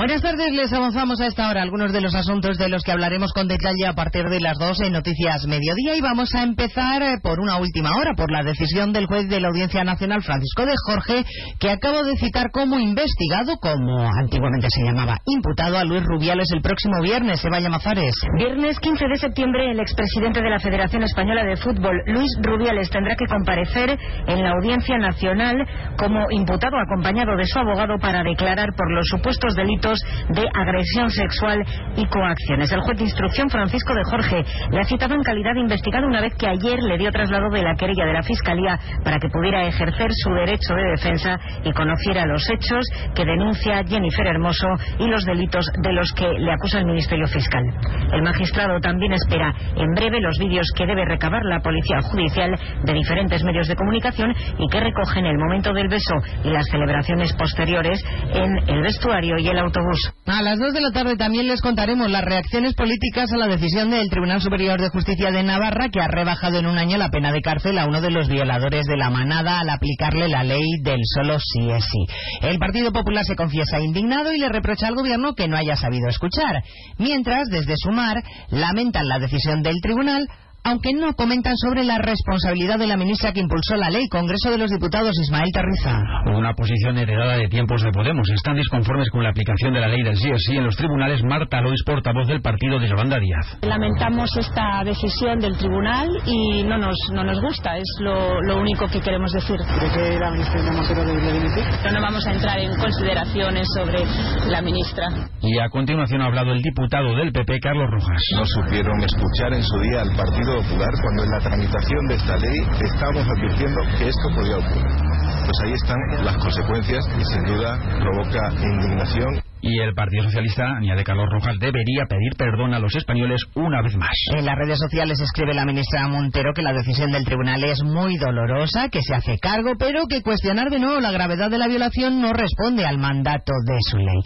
Buenas tardes, les avanzamos a esta hora algunos de los asuntos de los que hablaremos con detalle a partir de las 12 en Noticias Mediodía y vamos a empezar eh, por una última hora, por la decisión del juez de la Audiencia Nacional Francisco de Jorge, que acaba de citar como investigado, como antiguamente se llamaba, imputado a Luis Rubiales el próximo viernes, Eva Mazares. Viernes 15 de septiembre, el expresidente de la Federación Española de Fútbol, Luis Rubiales, tendrá que comparecer en la Audiencia Nacional como imputado acompañado de su abogado para declarar por los supuestos delitos de agresión sexual y coacciones. El juez de instrucción Francisco de Jorge le ha citado en calidad de investigado una vez que ayer le dio traslado de la querella de la Fiscalía para que pudiera ejercer su derecho de defensa y conociera los hechos que denuncia Jennifer Hermoso y los delitos de los que le acusa el Ministerio Fiscal. El magistrado también espera en breve los vídeos que debe recabar la Policía Judicial de diferentes medios de comunicación y que recogen el momento del beso y las celebraciones posteriores en el vestuario y el auto a las dos de la tarde también les contaremos las reacciones políticas a la decisión del Tribunal Superior de Justicia de Navarra que ha rebajado en un año la pena de cárcel a uno de los violadores de la manada al aplicarle la ley del solo sí es sí. El Partido Popular se confiesa indignado y le reprocha al gobierno que no haya sabido escuchar. Mientras, desde Sumar, lamentan la decisión del tribunal aunque no comentan sobre la responsabilidad de la ministra que impulsó la ley, Congreso de los Diputados, Ismael Terriza. Una posición heredada de tiempos de Podemos. Están disconformes con la aplicación de la ley del sí o sí en los tribunales. Marta Lois, portavoz del partido de Yolanda Díaz. Lamentamos esta decisión del tribunal y no nos, no nos gusta, es lo, lo único que queremos decir. ¿Cree que la ministra Montero debería dimitir? Pero no vamos a entrar en consideraciones sobre la ministra. Y a continuación ha hablado el diputado del PP, Carlos Rojas. No supieron escuchar en su día al partido Cuando en la tramitación de esta ley estábamos advirtiendo que esto podía ocurrir. Pues ahí están las consecuencias y sin duda provoca indignación y el Partido Socialista, añade Carlos Rojas, debería pedir perdón a los españoles una vez más. En las redes sociales escribe la ministra Montero que la decisión del tribunal es muy dolorosa, que se hace cargo, pero que cuestionar de nuevo la gravedad de la violación no responde al mandato de su ley.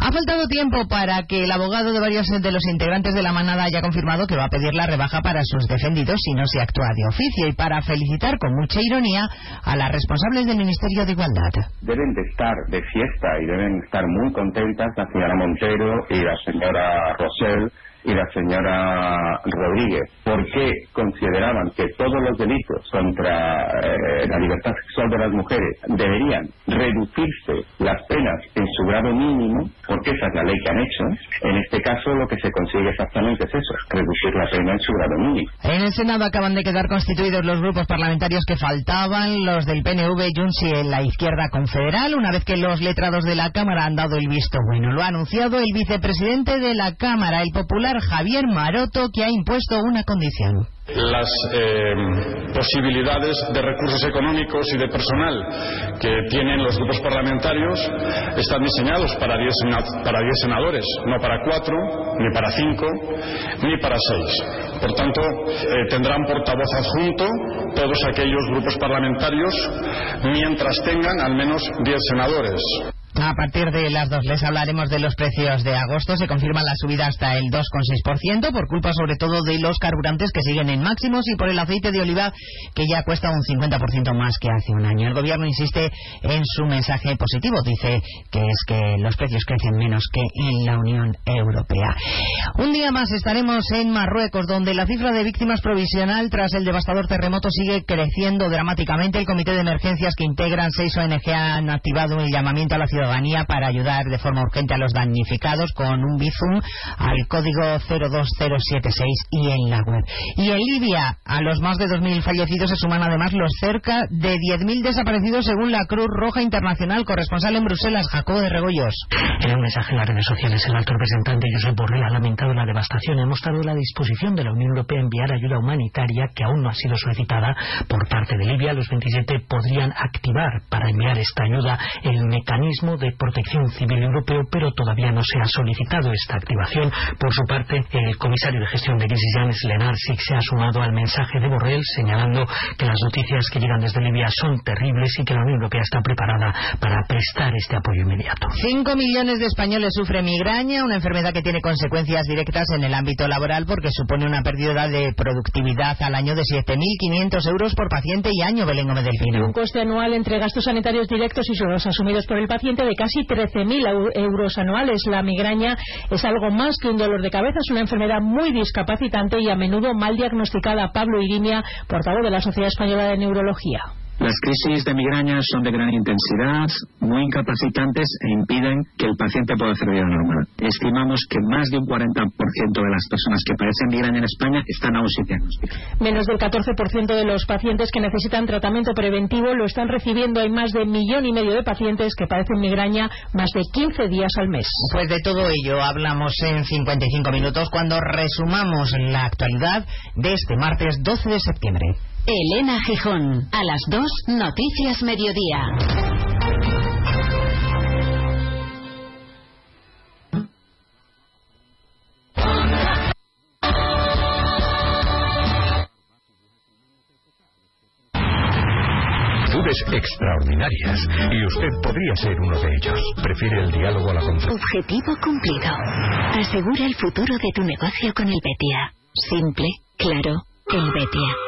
Ha faltado tiempo para que el abogado de varios de los integrantes de la manada haya confirmado que va a pedir la rebaja para sus defendidos si no se actúa de oficio y para felicitar con mucha ironía a las responsables del Ministerio de Igualdad. Deben de estar de fiesta y deben estar muy contentos la señora Montero y la señora Rosell y la señora Rodríguez, porque consideraban que todos los delitos contra eh, la libertad sexual de las mujeres deberían reducirse las penas en su grado mínimo, porque esa es la ley que han hecho. En este caso lo que se consigue exactamente es eso, reducir la pena en su grado mínimo. En el Senado acaban de quedar constituidos los grupos parlamentarios que faltaban, los del PNV, Junts y la izquierda confederal, una vez que los letrados de la Cámara han dado el visto bueno. Lo ha anunciado el vicepresidente de la Cámara, el popular Javier Maroto, que ha impuesto una condición. Las eh, posibilidades de recursos económicos y de personal que tienen los grupos parlamentarios están diseñados para 10 para diez senadores, no para cuatro, ni para cinco, ni para seis. Por tanto, eh, tendrán portavoz adjunto todos aquellos grupos parlamentarios mientras tengan al menos 10 senadores. A partir de las dos les hablaremos de los precios de agosto. Se confirma la subida hasta el 2,6% por culpa sobre todo de los carburantes que siguen en máximos y por el aceite de oliva que ya cuesta un 50% más que hace un año. El gobierno insiste en su mensaje positivo. Dice que es que los precios crecen menos que en la Unión Europea. Un día más estaremos en Marruecos, donde la cifra de víctimas provisional tras el devastador terremoto sigue creciendo dramáticamente. El Comité de Emergencias que integran seis ONG han activado el llamamiento a la ciudadanía ciudadanía para ayudar de forma urgente a los damnificados con un bizum al código 02076 y en la web. Y en Libia, a los más de 2.000 fallecidos se suman además los cerca de 10.000 desaparecidos según la Cruz Roja Internacional. Corresponsal en Bruselas, Jacobo de Regoyos. En un mensaje en las redes sociales, el alto representante Josep Borrell ha lamentado la devastación ha mostrado la disposición de la Unión Europea a enviar ayuda humanitaria que aún no ha sido solicitada por parte de Libia. Los 27 podrían activar para enviar esta ayuda el mecanismo de protección civil europeo, pero todavía no se ha solicitado esta activación. Por su parte, el comisario de gestión de crisis, Janes Lenarsic, se ha sumado al mensaje de Borrell señalando que las noticias que llegan desde Libia son terribles y que la Unión Europea está preparada para prestar este apoyo inmediato. Cinco millones de españoles sufren migraña, una enfermedad que tiene consecuencias directas en el ámbito laboral porque supone una pérdida de productividad al año de 7.500 euros por paciente y año, Belén Gómez Delfino. Un coste anual entre gastos sanitarios directos y los asumidos por el paciente de casi 13.000 euros anuales. La migraña es algo más que un dolor de cabeza, es una enfermedad muy discapacitante y a menudo mal diagnosticada. Pablo Irimia, portavoz de la Sociedad Española de Neurología. Las crisis de migraña son de gran intensidad, muy incapacitantes e impiden que el paciente pueda hacer vida normal. Estimamos que más de un 40% de las personas que padecen migraña en España están aún sin diagnóstico. Menos del 14% de los pacientes que necesitan tratamiento preventivo lo están recibiendo. Hay más de un millón y medio de pacientes que padecen migraña más de 15 días al mes. Pues de todo ello hablamos en 55 minutos cuando resumamos la actualidad de este martes 12 de septiembre. Elena Gijón, a las 2, Noticias Mediodía. Extraordinarias y usted podría ser uno de ellos. Prefiere el diálogo a la confrontación. Objetivo cumplido. Asegura el futuro de tu negocio con el Betia. Simple, claro, el Betia.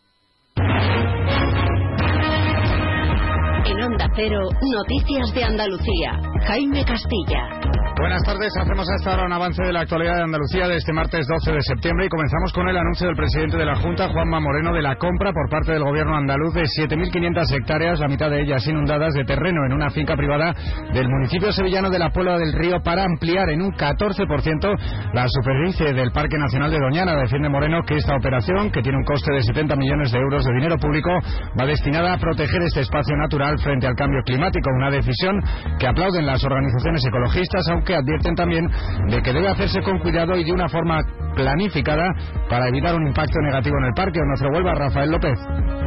Onda Noticias de Andalucía. Jaime Castilla. Buenas tardes, hacemos hasta ahora un avance de la actualidad de Andalucía de este martes 12 de septiembre y comenzamos con el anuncio del presidente de la Junta, Juanma Moreno, de la compra por parte del gobierno andaluz de 7.500 hectáreas, la mitad de ellas inundadas, de terreno en una finca privada del municipio sevillano de la Puebla del Río para ampliar en un 14% la superficie del Parque Nacional de Doñana. Defiende Moreno que esta operación, que tiene un coste de 70 millones de euros de dinero público, va destinada a proteger este espacio natural frente al cambio climático, una decisión que aplauden las organizaciones ecologistas, advierten también de que debe hacerse con cuidado y de una forma planificada para evitar un impacto negativo en el parque. O nos revuelva Rafael López.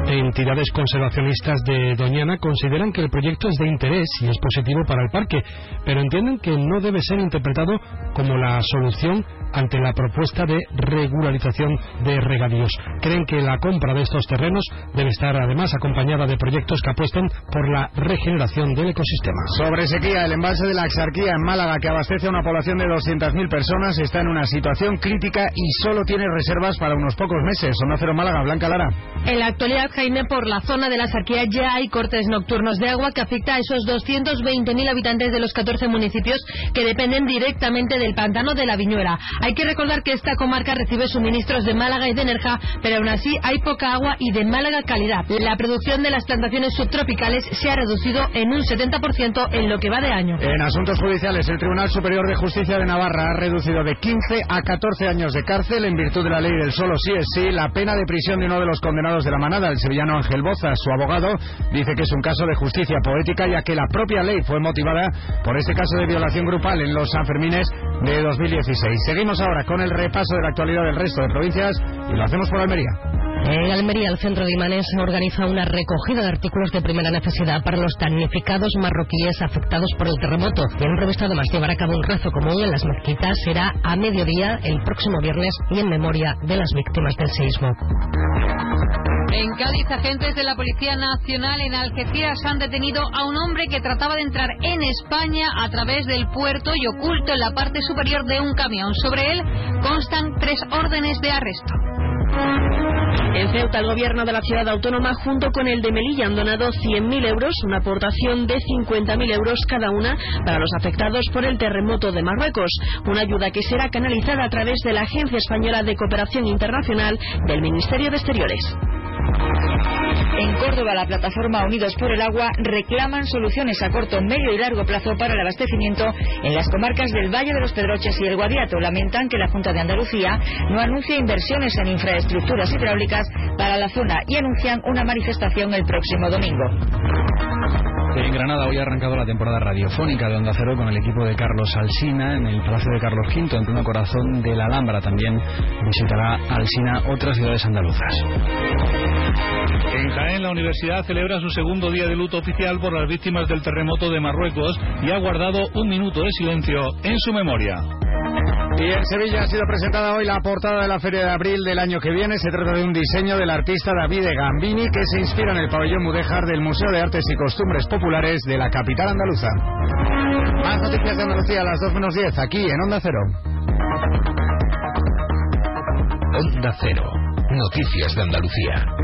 Entidades conservacionistas de Doñana consideran que el proyecto es de interés y es positivo para el parque, pero entienden que no debe ser interpretado como la solución ante la propuesta de regularización de regadíos. Creen que la compra de estos terrenos debe estar además acompañada de proyectos que apuesten por la regeneración del ecosistema. Sobre sequía, el embalse de la Axarquía en Málaga, que abastece a una población de 200.000 personas, está en una situación crítica y solo tiene reservas para unos pocos meses. Zona Cero Málaga, Blanca Lara. En la actualidad, Jaime, por la zona de la Axarquía ya hay cortes nocturnos de agua que afecta a esos 220.000 habitantes de los 14 municipios que dependen directamente del pantano de la Viñuera. Hay que recordar que esta comarca recibe suministros de Málaga y de Nerja, pero aún así hay poca agua y de mala calidad. La producción de las plantaciones subtropicales se ha reducido en un 70% en lo que va de año. En asuntos judiciales, el Tribunal Superior de Justicia de Navarra ha reducido de 15 a 14 años de cárcel en virtud de la ley del solo sí es sí la pena de prisión de uno de los condenados de la manada, el sevillano Ángel Boza. Su abogado dice que es un caso de justicia poética ya que la propia ley fue motivada por este caso de violación grupal en los Sanfermines de 2016. Seguimos ahora con el repaso de la actualidad del resto de provincias y lo hacemos por Almería. En Almería, el centro de imanes organiza una recogida de artículos de primera necesidad para los damnificados marroquíes afectados por el terremoto. Tienen previsto además llevar a cabo un rezo común en las mezquitas. Será a mediodía el próximo viernes y en memoria de las víctimas del seísmo. En Cádiz, agentes de la Policía Nacional en Algeciras han detenido a un hombre que trataba de entrar en España a través del puerto y oculto en la parte superior de un camión. Sobre él constan tres órdenes de arresto. En Ceuta, el gobierno de la ciudad autónoma, junto con el de Melilla, han donado 100.000 euros, una aportación de 50.000 euros cada una para los afectados por el terremoto de Marruecos. Una ayuda que será canalizada a través de la Agencia Española de Cooperación Internacional del Ministerio de Exteriores. En Córdoba, la plataforma Unidos por el Agua reclaman soluciones a corto, medio y largo plazo para el abastecimiento en las comarcas del Valle de los Pedroches y el Guadiato. Lamentan que la Junta de Andalucía no anuncia inversiones en infraestructuras hidráulicas para la zona y anuncian una manifestación el próximo domingo. En Granada hoy ha arrancado la temporada radiofónica de Onda Cero con el equipo de Carlos Alsina en el Palacio de Carlos V, en pleno corazón de la Alhambra. También visitará Alsina otras ciudades andaluzas. En Jaén, la universidad celebra su segundo día de luto oficial por las víctimas del terremoto de Marruecos y ha guardado un minuto de silencio en su memoria. Y en Sevilla ha sido presentada hoy la portada de la Feria de Abril del año que viene. Se trata de un diseño del artista David Gambini que se inspira en el pabellón Mudéjar del Museo de Artes y Costumbres Populares de la capital andaluza. Más noticias de Andalucía a las 2 menos 10 aquí en Onda Cero. Onda Cero. Noticias de Andalucía.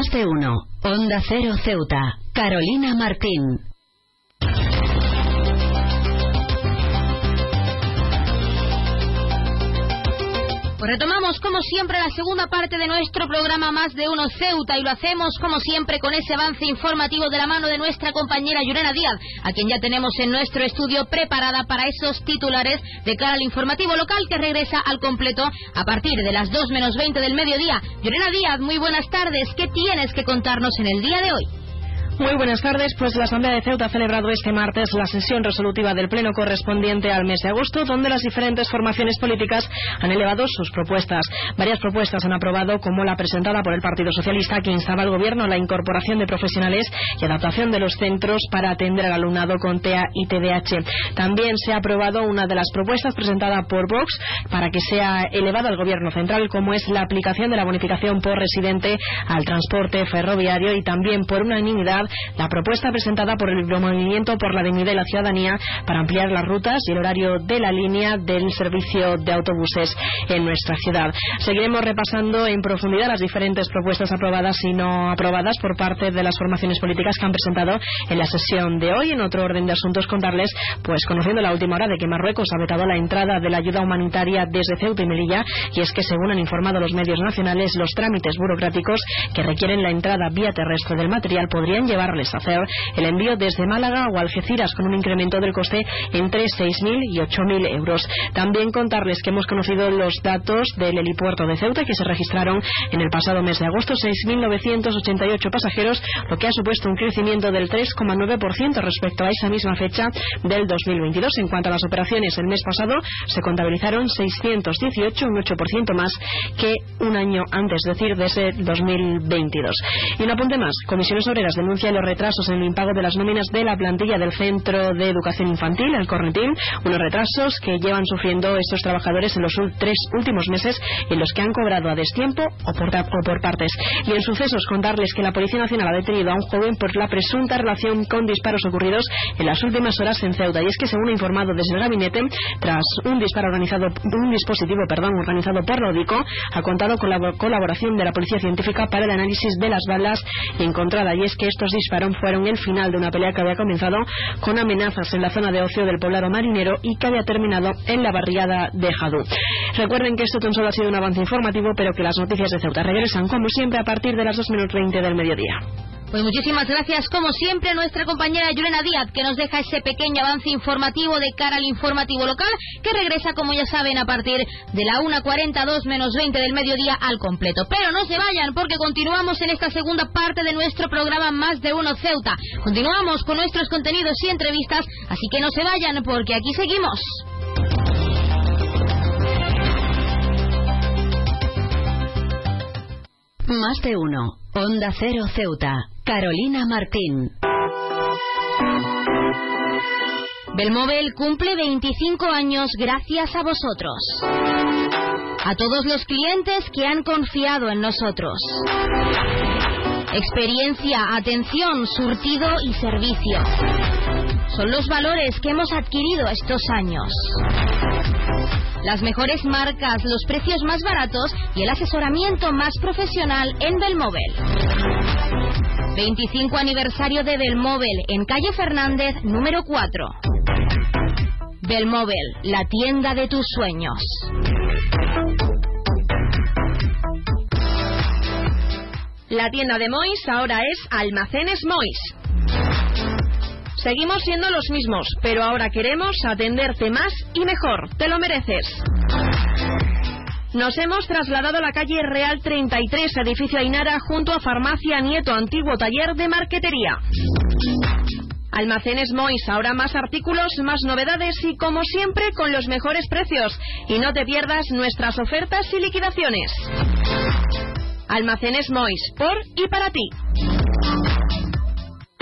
Más de uno. Onda Cero Ceuta. Carolina Martín. Pues retomamos como siempre la segunda parte de nuestro programa Más de Uno Ceuta y lo hacemos como siempre con ese avance informativo de la mano de nuestra compañera Yurena Díaz, a quien ya tenemos en nuestro estudio preparada para esos titulares de cara al informativo local que regresa al completo a partir de las 2 menos 20 del mediodía. Yurena Díaz, muy buenas tardes. ¿Qué tienes que contarnos en el día de hoy? Muy buenas tardes. Pues la Asamblea de Ceuta ha celebrado este martes la sesión resolutiva del Pleno correspondiente al mes de agosto, donde las diferentes formaciones políticas han elevado sus propuestas. Varias propuestas han aprobado, como la presentada por el Partido Socialista, que instaba al Gobierno la incorporación de profesionales y adaptación de los centros para atender al alumnado con TEA y TDAH. También se ha aprobado una de las propuestas presentada por Vox para que sea elevada al Gobierno central, como es la aplicación de la bonificación por residente al transporte ferroviario y también por unanimidad la propuesta presentada por el Movimiento por la Dignidad y la Ciudadanía para ampliar las rutas y el horario de la línea del servicio de autobuses en nuestra ciudad. Seguiremos repasando en profundidad las diferentes propuestas aprobadas y no aprobadas por parte de las formaciones políticas que han presentado en la sesión de hoy. En otro orden de asuntos, contarles, pues conociendo la última hora de que Marruecos ha vetado la entrada de la ayuda humanitaria desde Ceuta y Melilla, y es que según han informado los medios nacionales, los trámites burocráticos que requieren la entrada vía terrestre del material podrían llevarles a hacer el envío desde Málaga o Algeciras con un incremento del coste entre 6.000 y 8.000 euros. También contarles que hemos conocido los datos del helipuerto de Ceuta que se registraron en el pasado mes de agosto, 6.988 pasajeros, lo que ha supuesto un crecimiento del 3,9% respecto a esa misma fecha del 2022. En cuanto a las operaciones, el mes pasado se contabilizaron 618, un 8% más que un año antes, es decir, desde 2022. Y un apunte más, Comisiones Obreras denuncia los retrasos en el impago de las nóminas de la plantilla del Centro de Educación Infantil, el Correntín, unos retrasos que llevan sufriendo estos trabajadores en los tres últimos meses en los que han cobrado a destiempo o por, o por partes. Y en sucesos, contarles que la Policía Nacional ha detenido a un joven por la presunta relación con disparos ocurridos en las últimas horas en Ceuta. Y es que, según ha informado desde el gabinete, tras un disparo organizado, un dispositivo, perdón, organizado por la UDICO, ha contado con la colaboración de la Policía Científica para el análisis de las balas encontradas. Y es que estos dispararon fueron el final de una pelea que había comenzado con amenazas en la zona de ocio del poblado marinero y que había terminado en la barriada de Jadú. Recuerden que esto tan solo ha sido un avance informativo, pero que las noticias de Ceuta regresan como siempre a partir de las 2 minutos 20 del mediodía. Pues muchísimas gracias, como siempre, a nuestra compañera Yurena Díaz, que nos deja ese pequeño avance informativo de cara al informativo local, que regresa, como ya saben, a partir de la 1.42 menos 20 del mediodía al completo. Pero no se vayan, porque continuamos en esta segunda parte de nuestro programa Más de Uno Ceuta. Continuamos con nuestros contenidos y entrevistas, así que no se vayan, porque aquí seguimos. Más de uno. Onda Cero Ceuta. Carolina Martín. Belmóvil cumple 25 años gracias a vosotros. A todos los clientes que han confiado en nosotros. Experiencia, atención, surtido y servicio. Son los valores que hemos adquirido estos años. Las mejores marcas, los precios más baratos y el asesoramiento más profesional en Belmóvil. 25 aniversario de Belmóvil en calle Fernández número 4. Belmóvil, la tienda de tus sueños. La tienda de Mois ahora es Almacenes Mois. Seguimos siendo los mismos, pero ahora queremos atenderte más y mejor. Te lo mereces. Nos hemos trasladado a la calle Real 33, edificio Ainara, junto a Farmacia Nieto, antiguo taller de marquetería. Almacenes Mois, ahora más artículos, más novedades y como siempre con los mejores precios. Y no te pierdas nuestras ofertas y liquidaciones. Almacenes Mois, por y para ti.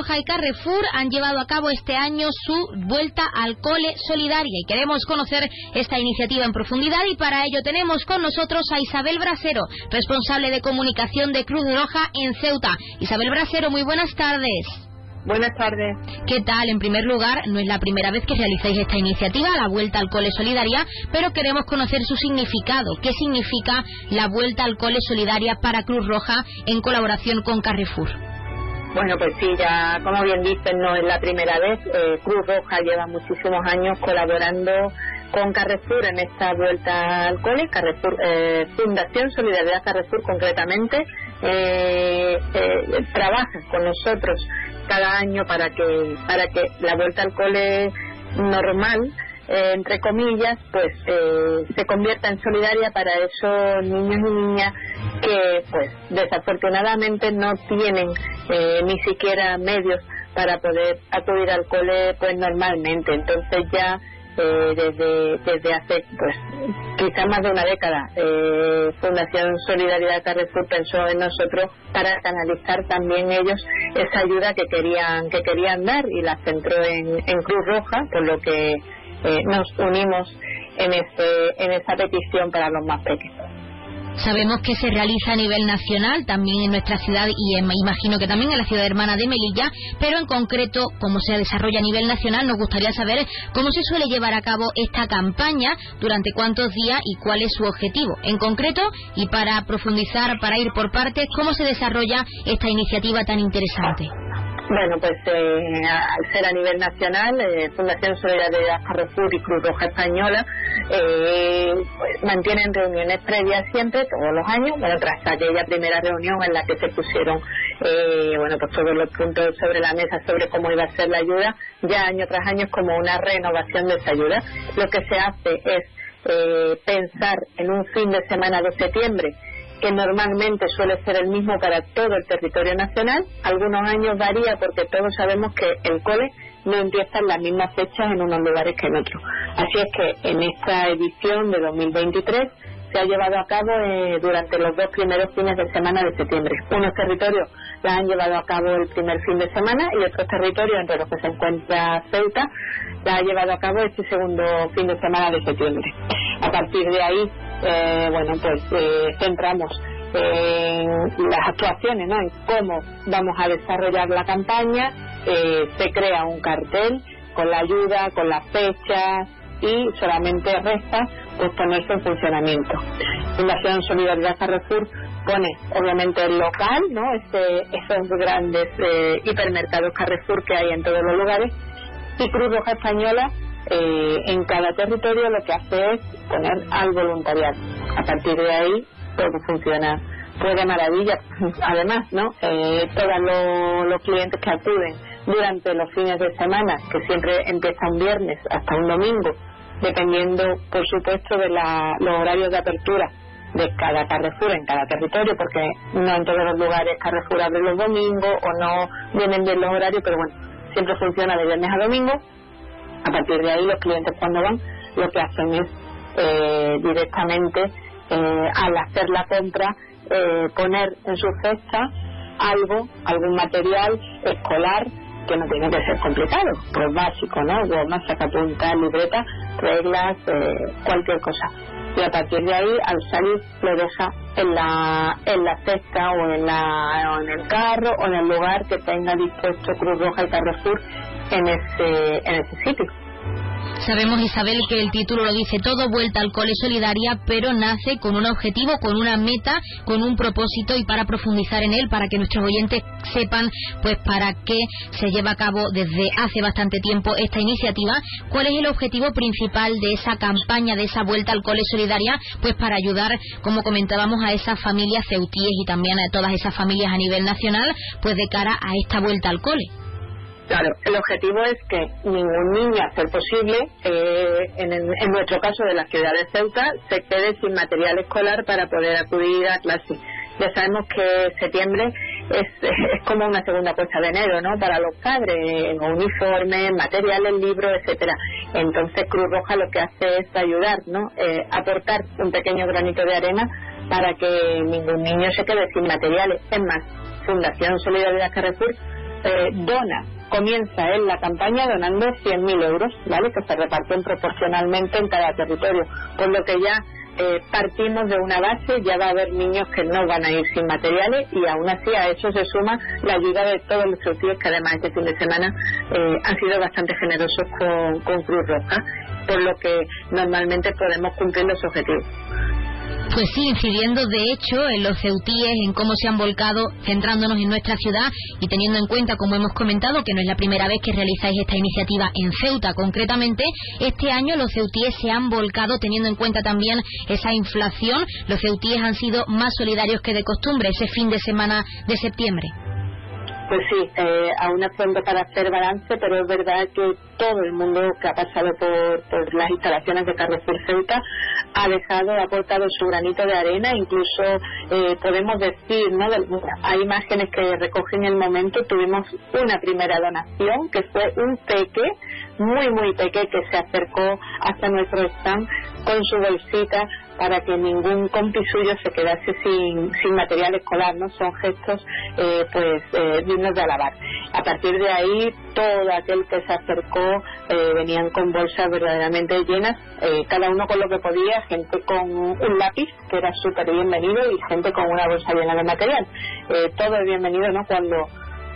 Roja y Carrefour han llevado a cabo este año su vuelta al cole solidaria y queremos conocer esta iniciativa en profundidad y para ello tenemos con nosotros a Isabel Brasero, responsable de comunicación de Cruz Roja en Ceuta. Isabel Brasero, muy buenas tardes. Buenas tardes. ¿Qué tal? En primer lugar, no es la primera vez que realizáis esta iniciativa, la Vuelta al Cole Solidaria, pero queremos conocer su significado. ¿Qué significa la Vuelta al Cole Solidaria para Cruz Roja en colaboración con Carrefour? Bueno, pues sí, ya como bien dicen, no es la primera vez. Eh, Cruz Roja lleva muchísimos años colaborando con Carrefour en esta vuelta al cole, Carrefour, eh, Fundación Solidaridad Carrefour concretamente, eh, eh, trabaja con nosotros cada año para que, para que la vuelta al cole normal eh, entre comillas, pues eh, se convierta en solidaria para esos niños y niñas que, pues, desafortunadamente no tienen eh, ni siquiera medios para poder acudir al cole, pues, normalmente. Entonces ya eh, desde, desde hace pues quizá más de una década eh, Fundación Solidaridad Carrefour pensó en nosotros para canalizar también ellos esa ayuda que querían que querían dar y la centró en, en Cruz Roja por lo que eh, nos unimos en este en esta petición para los más pequeños Sabemos que se realiza a nivel nacional, también en nuestra ciudad y en- imagino que también en la ciudad hermana de Melilla, pero en concreto, como se desarrolla a nivel nacional, nos gustaría saber cómo se suele llevar a cabo esta campaña, durante cuántos días y cuál es su objetivo. En concreto, y para profundizar, para ir por partes, cómo se desarrolla esta iniciativa tan interesante. Bueno, pues eh, al ser a nivel nacional, eh, Fundación Solidaridad Carrefour y Cruz Roja Española eh, pues, mantienen reuniones previas siempre, todos los años, bueno, tras aquella primera reunión en la que se pusieron eh, bueno, pues todos los puntos sobre la mesa sobre cómo iba a ser la ayuda, ya año tras año es como una renovación de esa ayuda. Lo que se hace es eh, pensar en un fin de semana de septiembre que normalmente suele ser el mismo para todo el territorio nacional. Algunos años varía porque todos sabemos que el cole no empieza en las mismas fechas en unos lugares que en otros. Así es que en esta edición de 2023 se ha llevado a cabo eh, durante los dos primeros fines de semana de septiembre. Unos territorios la han llevado a cabo el primer fin de semana y otros territorios, entre los que se encuentra Ceuta, la ha llevado a cabo este segundo fin de semana de septiembre. A partir de ahí, eh, bueno, pues eh, centramos en las actuaciones, ¿no? En cómo vamos a desarrollar la campaña, se crea un cartel con la ayuda, con las fechas y solamente resta pues ponerse en funcionamiento. Fundación Solidaridad Carrefour pone obviamente el local, ¿no? Este, esos grandes eh, hipermercados Carrefour que hay en todos los lugares y Cruz Roja Española eh, en cada territorio lo que hace es poner al voluntariado. A partir de ahí todo funciona pues de maravilla. Además, ¿no? Eh, todos los clientes que acuden durante los fines de semana, que siempre empiezan viernes hasta un domingo, dependiendo, por supuesto, de los horarios de apertura de cada Carrefour en cada territorio, porque no en todos los lugares Carrefour abre los domingos o no vienen bien los horarios, pero bueno, siempre funciona de viernes a domingo. A partir de ahí, los clientes cuando van, lo que hacen es eh, directamente, eh, al hacer la compra, eh, poner en su cesta algo, algún material escolar que no tiene que ser complicado, pues básico, ¿no? Goma, sacapunta, libreta, reglas, eh, cualquier cosa. Y a partir de ahí, al salir, lo deja en la, en la cesta o en, la, o en el carro o en el lugar que tenga dispuesto Cruz Roja y Carrefour en ese, en ese sitio. Sabemos, Isabel, que el título lo dice todo, Vuelta al Cole Solidaria, pero nace con un objetivo, con una meta, con un propósito y para profundizar en él, para que nuestros oyentes sepan, pues, para qué se lleva a cabo desde hace bastante tiempo esta iniciativa, cuál es el objetivo principal de esa campaña, de esa Vuelta al Cole Solidaria, pues para ayudar, como comentábamos, a esas familias ceutíes y también a todas esas familias a nivel nacional, pues de cara a esta Vuelta al Cole. Claro, el objetivo es que ningún niño, a ser posible, eh, en, nuestro caso de la ciudad de Ceuta, se quede sin material escolar para poder acudir a clase. Ya sabemos que septiembre es, es como una segunda puesta de enero, ¿no? Para los padres, uniformes, materiales, libros, etcétera. Entonces Cruz Roja lo que hace es ayudar, ¿no? Eh, aportar un pequeño granito de arena para que ningún niño se quede sin materiales. Es más, Fundación Solidaridad Carrefour eh, dona comienza en la campaña donando 100.000 euros, ¿vale? Que se reparten proporcionalmente en cada territorio, por lo que ya eh, partimos de una base, ya va a haber niños que no van a ir sin materiales y aún así a eso se suma la ayuda de todos los tíos que además este fin de semana eh, han sido bastante generosos con, con Cruz Roja, por lo que normalmente podemos cumplir los objetivos. Pues sí, incidiendo de hecho en los ceutíes, en cómo se han volcado, centrándonos en nuestra ciudad y teniendo en cuenta, como hemos comentado, que no es la primera vez que realizáis esta iniciativa en Ceuta concretamente, este año los ceutíes se han volcado teniendo en cuenta también esa inflación. Los ceutíes han sido más solidarios que de costumbre ese fin de semana de septiembre. Pues sí, eh, aún es pronto para hacer balance, pero es verdad que todo el mundo que ha pasado por, por las instalaciones de Carrefour Ceuta ha dejado, ha aportado su granito de arena, incluso eh, podemos decir, ¿no? hay imágenes que recogen el momento, tuvimos una primera donación que fue un peque, muy muy peque, que se acercó hasta nuestro stand con su bolsita para que ningún compi suyo se quedase sin, sin material escolar, ¿no? Son gestos, eh, pues, eh, dignos de alabar. A partir de ahí, todo aquel que se acercó eh, venían con bolsas verdaderamente llenas, cada uno con lo que podía, gente con un lápiz, que era súper bienvenido, y gente con una bolsa llena de material. todo es bienvenido, ¿no? Cuando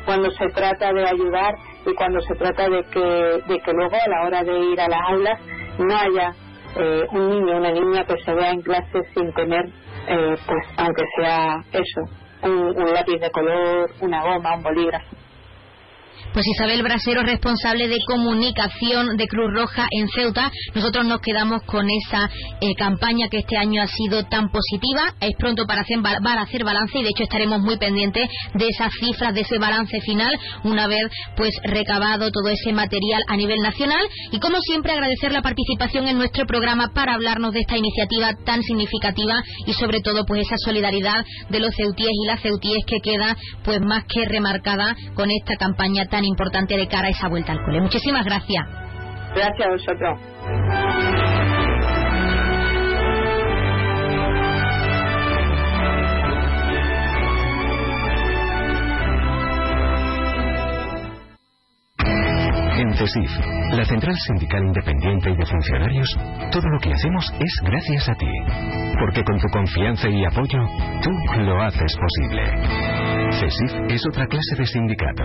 cuando se trata de ayudar y cuando se trata de que, de que luego a la hora de ir a las aulas no haya eh, un niño una niña que se vea en clase sin tener, eh, pues aunque sea eso, un lápiz de color, una goma, un bolígrafo. Pues Isabel Brasero, responsable de comunicación de Cruz Roja en Ceuta, nosotros nos quedamos con esa eh, campaña que este año ha sido tan positiva. Es pronto para hacer, balance y de hecho estaremos muy pendientes de esas cifras, de ese balance final, una vez pues recabado todo ese material a nivel nacional. Y como siempre agradecer la participación en nuestro programa para hablarnos de esta iniciativa tan significativa y sobre todo pues esa solidaridad de los ceutíes y las ceutíes que queda pues más que remarcada con esta campaña tan importante de cara a esa vuelta al cole. Muchísimas gracias. Gracias a vosotros. CESIF, la Central Sindical Independiente y de Funcionarios, todo lo que hacemos es gracias a ti. Porque con tu confianza y apoyo, tú lo haces posible. CESIF es otra clase de sindicato.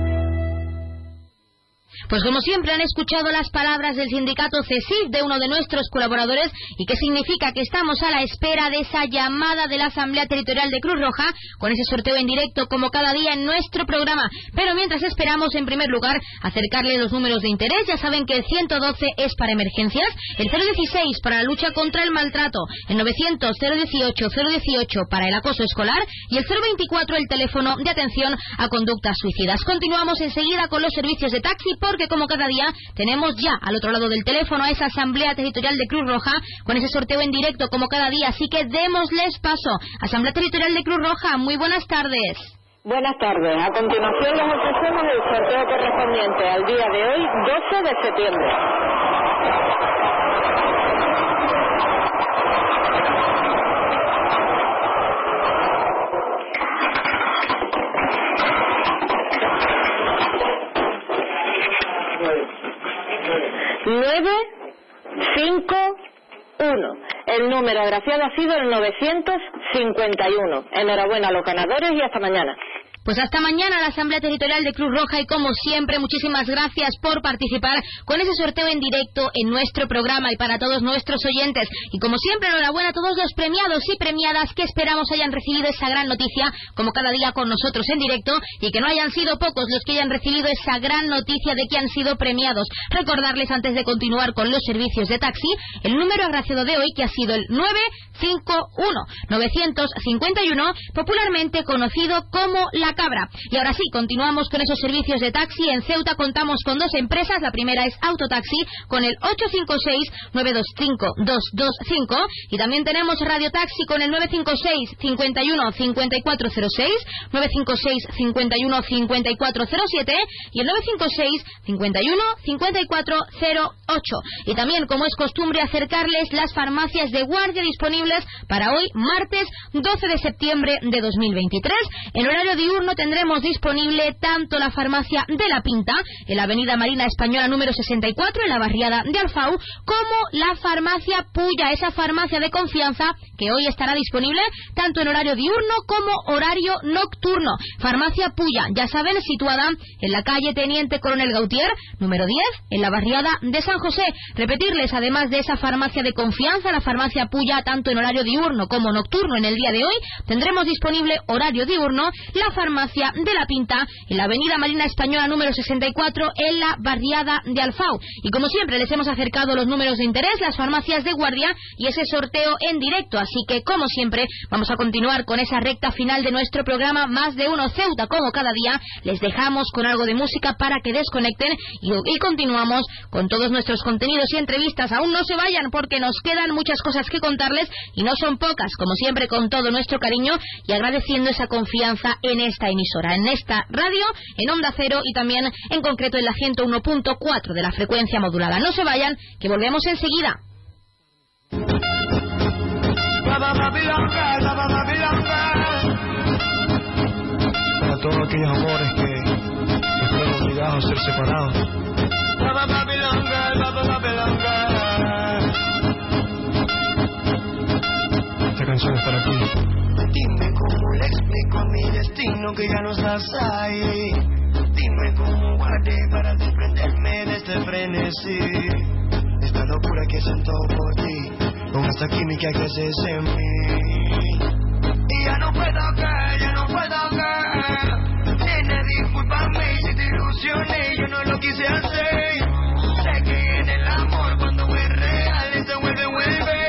Pues como siempre han escuchado las palabras del sindicato CESIF de uno de nuestros colaboradores y que significa que estamos a la espera de esa llamada de la Asamblea Territorial de Cruz Roja con ese sorteo en directo como cada día en nuestro programa. Pero mientras esperamos en primer lugar acercarle los números de interés, ya saben que el 112 es para emergencias, el 016 para la lucha contra el maltrato, el 900 018 018 para el acoso escolar y el 024 el teléfono de atención a conductas suicidas. Continuamos enseguida con los servicios de taxi porque como cada día tenemos ya al otro lado del teléfono a esa Asamblea Territorial de Cruz Roja con ese sorteo en directo como cada día, así que démosles paso. Asamblea Territorial de Cruz Roja, muy buenas tardes. Buenas tardes. A continuación les ofrecemos el sorteo correspondiente al día de hoy, 12 de septiembre. Nueve, cinco, uno. El número agraciado ha sido el 951. Enhorabuena a los ganadores y hasta mañana. Pues hasta mañana la Asamblea Territorial de Cruz Roja y como siempre muchísimas gracias por participar con ese sorteo en directo en nuestro programa y para todos nuestros oyentes. Y como siempre enhorabuena a todos los premiados y premiadas que esperamos hayan recibido esa gran noticia como cada día con nosotros en directo y que no hayan sido pocos los que hayan recibido esa gran noticia de que han sido premiados. Recordarles antes de continuar con los servicios de taxi el número agraciado de hoy que ha sido el 951 951 popularmente conocido como la Cabra. Y ahora sí, continuamos con esos servicios de taxi. En Ceuta contamos con dos empresas. La primera es Autotaxi con el 856-925-225. Y también tenemos Radio Taxi con el 956-51-5406, 956-51-5407 y el 956-51-5408. Y también, como es costumbre, acercarles las farmacias de guardia disponibles para hoy, martes 12 de septiembre de 2023. En horario diurno tendremos disponible tanto la farmacia de La Pinta, en la avenida Marina Española número 64, en la barriada de Alfau, como la farmacia Puya, esa farmacia de confianza que hoy estará disponible tanto en horario diurno como horario nocturno. Farmacia Puya, ya saben, situada en la calle Teniente Coronel Gautier, número 10, en la barriada de San José. Repetirles, además de esa farmacia de confianza, la farmacia Puya, tanto en horario diurno como nocturno en el día de hoy, tendremos disponible horario diurno la farmacia farmacia de La Pinta, en la avenida Marina Española número 64, en la barriada de Alfau. Y como siempre, les hemos acercado los números de interés, las farmacias de guardia y ese sorteo en directo. Así que, como siempre, vamos a continuar con esa recta final de nuestro programa Más de Uno Ceuta. Como cada día, les dejamos con algo de música para que desconecten y, continuamos con todos nuestros contenidos y entrevistas. Aún no se vayan porque nos quedan muchas cosas que contarles y no son pocas, como siempre, con todo nuestro cariño y agradeciendo esa confianza en esta emisora, en esta radio, en Onda Cero y también en concreto en la 101.4 de la frecuencia modulada. No se vayan, que volvemos enseguida. A todos aquellos amores que fueron obligados a ser separados. Esta canción es para ti. Dime cómo le explico mi destino que ya no estás ahí. Dime cómo guardé para desprenderme de este frenesí. Esta locura que siento por ti, con esta química que haces en. Y ya no puedo caer, ya no puedo caer. Nena, discúlpame si te ilusioné, yo no lo quise hacer. Sé que en el amor cuando es real, se vuelve, vuelve.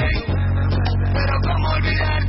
Pero cómo olvidar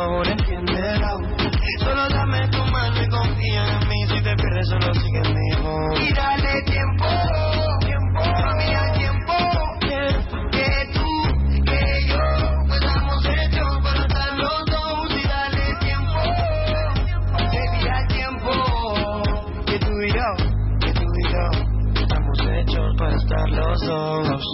favor entiéndelo. Solo dame tu mano y confía en mí. Si te pierdes, solo sigue en mi. Y dale tiempo, tiempo, mí al tiempo. Que, tú, que yo, estamos hechos para estar los dos. Y dale tiempo, baby, al tiempo. Que tú y yo, que tú y yo, estamos hechos para estar los dos.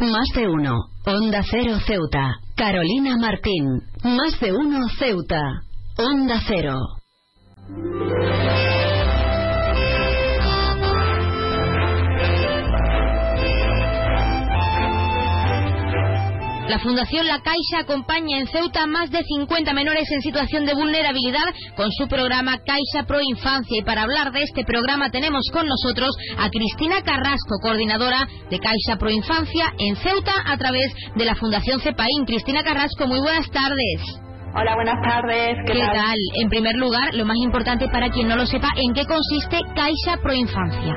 Más de uno. Onda Cero Ceuta. Carolina Martín. Más de uno Ceuta. Onda Cero. La Fundación La Caixa acompaña en Ceuta más de 50 menores en situación de vulnerabilidad con su programa Caixa Pro Infancia. Y para hablar de este programa tenemos con nosotros a Cristina Carrasco, coordinadora de Caixa Pro Infancia en Ceuta a través de la Fundación CEPAIN. Cristina Carrasco, muy buenas tardes. Hola, buenas tardes. ¿Qué, tal? En primer lugar, lo más importante para quien no lo sepa, ¿en qué consiste Caixa Pro Infancia?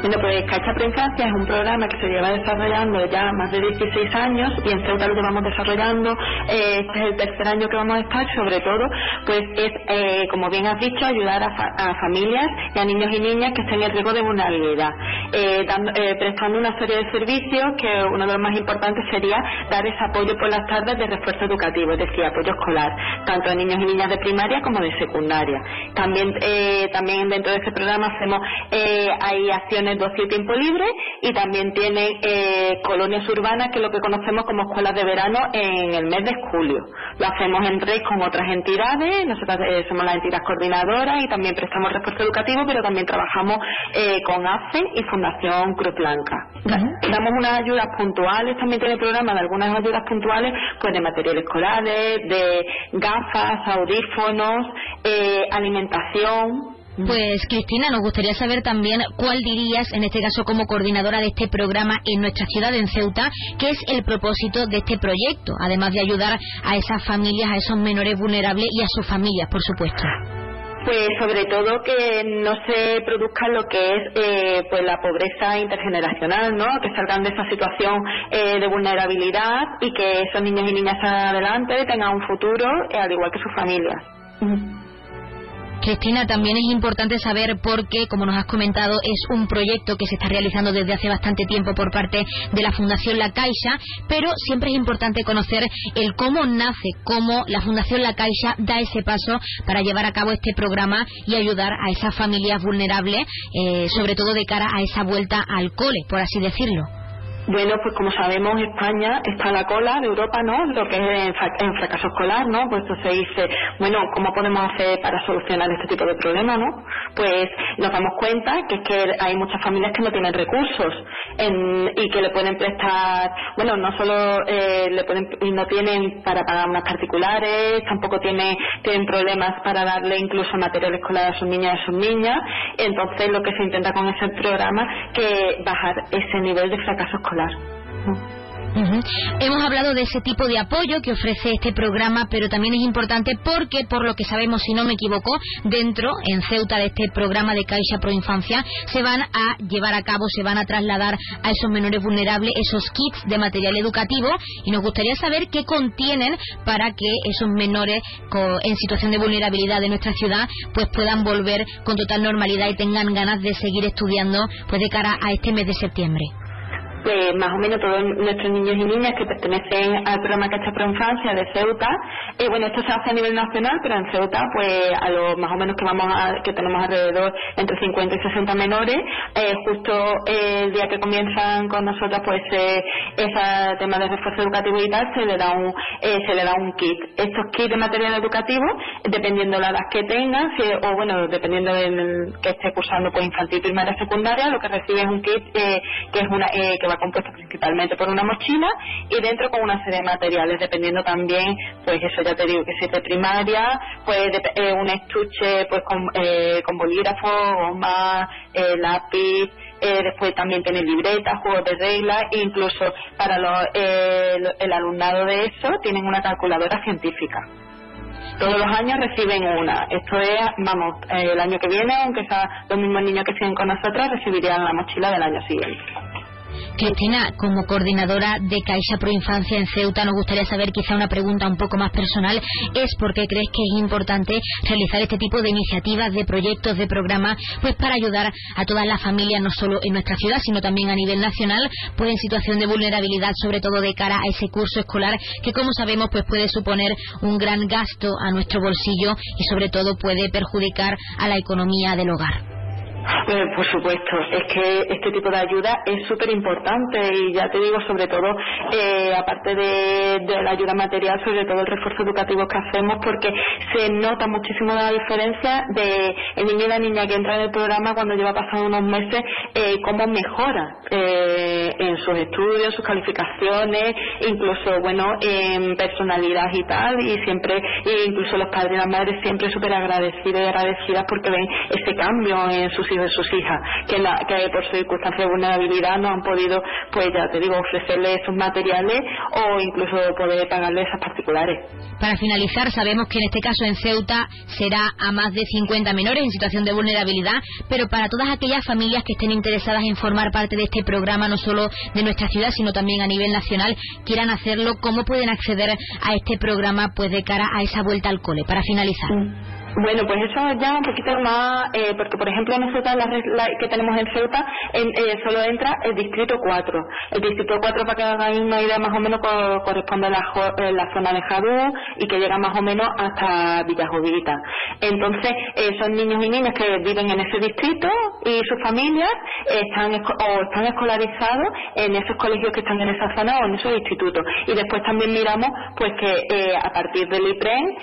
Bueno, pues Caixa Preinfancia es un programa que se lleva desarrollando ya más de 16 años y en Ceuta lo llevamos desarrollando. eh, este es el tercer año que vamos a estar. Sobre todo, pues es, eh, como bien has dicho, ayudar a, fa- a familias y a niños y niñas que estén en riesgo de vulnerabilidad, eh, dando- eh, prestando una serie de servicios que uno de los más importantes sería dar ese apoyo por las tardes de refuerzo educativo, es decir, apoyo escolar, tanto a niños y niñas de primaria como de secundaria. También, eh, también dentro de este programa hacemos eh, hay acciones de ocio y tiempo libre y también tiene eh, colonias urbanas que es lo que conocemos como escuelas de verano en el mes de julio. Lo hacemos en red con otras entidades, nosotros eh, somos la entidad coordinadora y también prestamos refuerzo educativo, pero también trabajamos eh, con AFE y Fundación Cruz Blanca. Damos unas ayudas puntuales, también tiene programa de algunas ayudas puntuales, pues de materiales escolares, de gafas, audífonos, eh, alimentación. Pues Cristina, nos gustaría saber también cuál dirías, en este caso como coordinadora de este programa en nuestra ciudad, en Ceuta, qué es el propósito de este proyecto, además de ayudar a esas familias, a esos menores vulnerables y a sus familias, por supuesto. Pues sobre todo que no se produzca lo que es eh, pues la pobreza intergeneracional, ¿no? Que salgan de esa situación eh, de vulnerabilidad y que esos niños y niñas adelante tengan un futuro, eh, al igual que sus familias. Cristina, también es importante saber por qué, como nos has comentado, es un proyecto que se está realizando desde hace bastante tiempo por parte de la Fundación La Caixa, pero siempre es importante conocer el cómo nace, cómo la Fundación La Caixa da ese paso para llevar a cabo este programa y ayudar a esas familias vulnerables, eh, sobre todo de cara a esa vuelta al cole, por así decirlo. Bueno, pues como sabemos, España está a la cola de Europa, ¿no? Lo que es en, fra- en fracaso escolar, ¿no? Pues se dice, bueno, ¿cómo podemos hacer para solucionar este tipo de problemas, no? Pues nos damos cuenta que es que hay muchas familias que no tienen recursos en- y que le pueden prestar, bueno, no solo eh, le pueden y no tienen para pagar unas particulares, tampoco tienen tienen problemas para darle incluso material escolar a sus niñas y a sus niñas. Entonces, lo que se intenta con ese programa que bajar ese nivel de fracaso escolar. Hemos hablado de ese tipo de apoyo que ofrece este programa, pero también es importante porque, por lo que sabemos, si no me equivoco, dentro, en Ceuta, de este programa de Caixa Pro Infancia, se van a llevar a cabo, se van a trasladar a esos menores vulnerables esos kits de material educativo y nos gustaría saber qué contienen para que esos menores en situación de vulnerabilidad de nuestra ciudad pues puedan volver con total normalidad y tengan ganas de seguir estudiando pues de cara a este mes de septiembre. Pues más o menos todos nuestros niños y niñas que pertenecen al programa Cacha Pro Infancia de Ceuta, eh, bueno, esto se hace a nivel nacional, pero en Ceuta, pues a lo más o menos que vamos a, que tenemos alrededor entre 50 y 60 menores, eh, justo eh, el día que comienzan con nosotros, pues eh, ese tema de refuerzo educativo y tal, se le da un, eh, se le da un kit. Estos kits de material educativo, dependiendo de la edad que tengan, si- o bueno, dependiendo del que esté cursando, pues infantil, primaria, secundaria, lo que recibe es un kit eh, que es una, eh, que va principalmente por una mochila y dentro con una serie de materiales, dependiendo también, pues eso ya te digo, que si es primaria, pues de- eh, un estuche pues con, eh, con bolígrafo, goma, eh, lápiz, eh, después también tiene libretas, juegos de reglas, e incluso para los, eh, el- alumnado de eso tienen una calculadora científica. Todos los años reciben una. Esto es, vamos, eh, el año que viene, aunque sea los mismos niños que siguen con nosotros, recibirían la mochila del año siguiente. Cristina, como coordinadora de Caixa Pro Infancia en Ceuta, nos gustaría saber quizá una pregunta un poco más personal, es por qué crees que es importante realizar este tipo de iniciativas, de proyectos, de programas, pues para ayudar a todas las familias, no solo en nuestra ciudad, sino también a nivel nacional, pues en situación de vulnerabilidad, sobre todo de cara a ese curso escolar, que como sabemos, pues puede suponer un gran gasto a nuestro bolsillo y sobre todo puede perjudicar a la economía del hogar. Eh, por supuesto, es que este tipo de ayuda es súper importante y ya te digo, sobre todo, eh, aparte de, la ayuda material, sobre todo el refuerzo educativo que hacemos, porque se nota muchísimo la diferencia de el niño y la niña que entra en el programa cuando lleva pasando unos meses, eh, cómo mejora eh, en sus estudios, sus calificaciones, incluso, bueno, en personalidad y tal, y siempre, incluso los padres y las madres siempre súper agradecidos y agradecidas porque ven ese cambio en sus de sus hijas, que, la, que por circunstancias de vulnerabilidad no han podido, pues ya te digo, ofrecerle esos materiales o incluso poder pagarle esas particulares. Para finalizar, sabemos que en este caso en Ceuta será a más de 50 menores en situación de vulnerabilidad, pero para todas aquellas familias que estén interesadas en formar parte de este programa, no solo de nuestra ciudad, sino también a nivel nacional, quieran hacerlo, ¿cómo pueden acceder a este programa pues de cara a esa vuelta al cole? Para finalizar. Mm. Bueno, pues eso ya un poquito más, eh, porque por ejemplo Ceuta, la, la, que tenemos en Ceuta, en, eh, solo entra el distrito 4. El distrito 4, para que hagáis una idea, más o menos corresponde a la, eh, la, zona de Jadú y que llega más o menos hasta Villajovita. Entonces, esos niños y niñas que viven en ese distrito y sus familias están o están escolarizados en esos colegios que están en esa zona o en esos institutos. Y después también miramos pues que a partir del IPREN,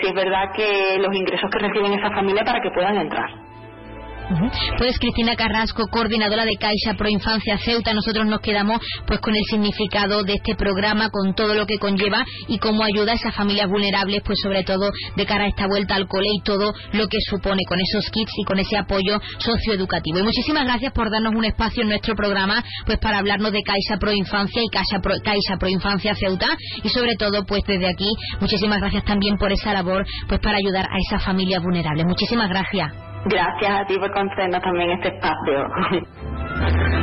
si es verdad que los ingresos que reciben esa familia para que puedan entrar. Pues Cristina Carrasco, coordinadora de Caixa Pro Infancia Ceuta, nosotros nos quedamos pues con el significado de este programa, con todo lo que conlleva y cómo ayuda a esas familias vulnerables, pues sobre todo de cara a esta vuelta al cole y todo lo que supone con esos kits y con ese apoyo socioeducativo. Y muchísimas gracias por darnos un espacio en nuestro programa, pues para hablarnos de Caixa Pro Infancia y Caixa Pro, Caixa Pro Infancia Ceuta y sobre todo pues desde aquí muchísimas gracias también por esa labor pues para ayudar a esas familias vulnerables. Muchísimas gracias. Gracias a ti por concedernos también este espacio.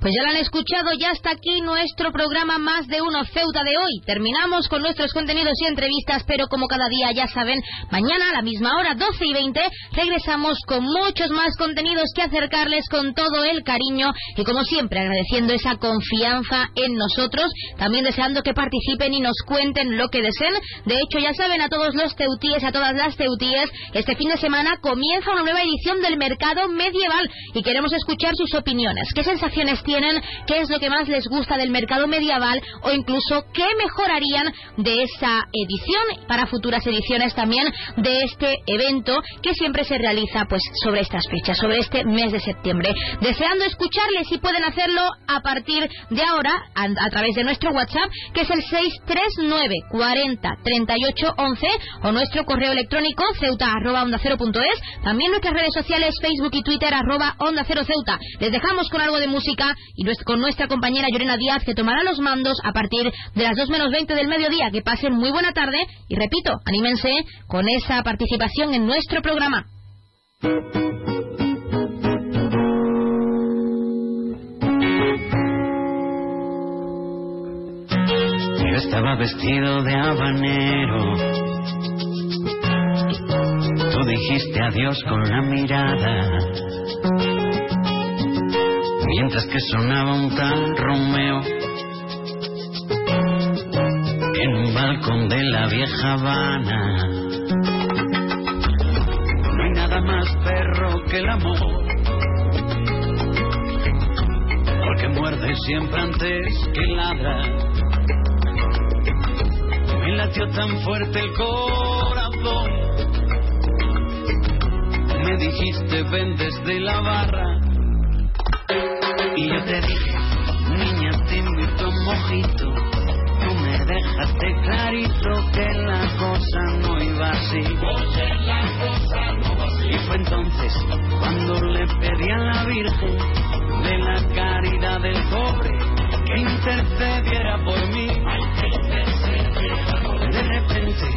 Pues ya lo han escuchado, ya está aquí nuestro programa Más de Uno Ceuta de hoy. Terminamos con nuestros contenidos y entrevistas, pero como cada día ya saben, mañana a la misma hora, 12 y 20, regresamos con muchos más contenidos que acercarles con todo el cariño y como siempre agradeciendo esa confianza en nosotros, también deseando que participen y nos cuenten lo que deseen. De hecho, ya saben a todos los teutíes, a todas las teutíes, este fin de semana comienza una nueva edición del Mercado Medieval y queremos escuchar sus opiniones. ¿Qué sensaciones tienen? qué es lo que más les gusta del mercado medieval o incluso qué mejorarían de esa edición para futuras ediciones también de este evento que siempre se realiza pues sobre estas fechas, sobre este mes de septiembre. Deseando escucharles si pueden hacerlo a partir de ahora a, través de nuestro WhatsApp que es el 639 40 38 11 o nuestro correo electrónico ceuta arroba cero punto es, también nuestras redes sociales Facebook y Twitter arroba onda cero ceuta. Les dejamos con algo de música y con nuestra compañera Llorena Díaz que tomará los mandos a partir de las 2 menos 20 del mediodía. Que pasen muy buena tarde y repito, anímense con esa participación en nuestro programa. Yo estaba vestido de habanero. Tú dijiste adiós con la mirada mientras que sonaba un tal Romeo en un balcón de la vieja Habana. No hay nada más perro que el amor, porque muerde siempre antes que ladra. Me latió tan fuerte el corazón. Me dijiste ven desde la barra y yo te dije, niña, te invito a un mojito. Tú me dejaste clarito que la cosa no iba así. Y fue entonces cuando le pedí a la Virgen de la caridad del pobre que intercediera por mí. De repente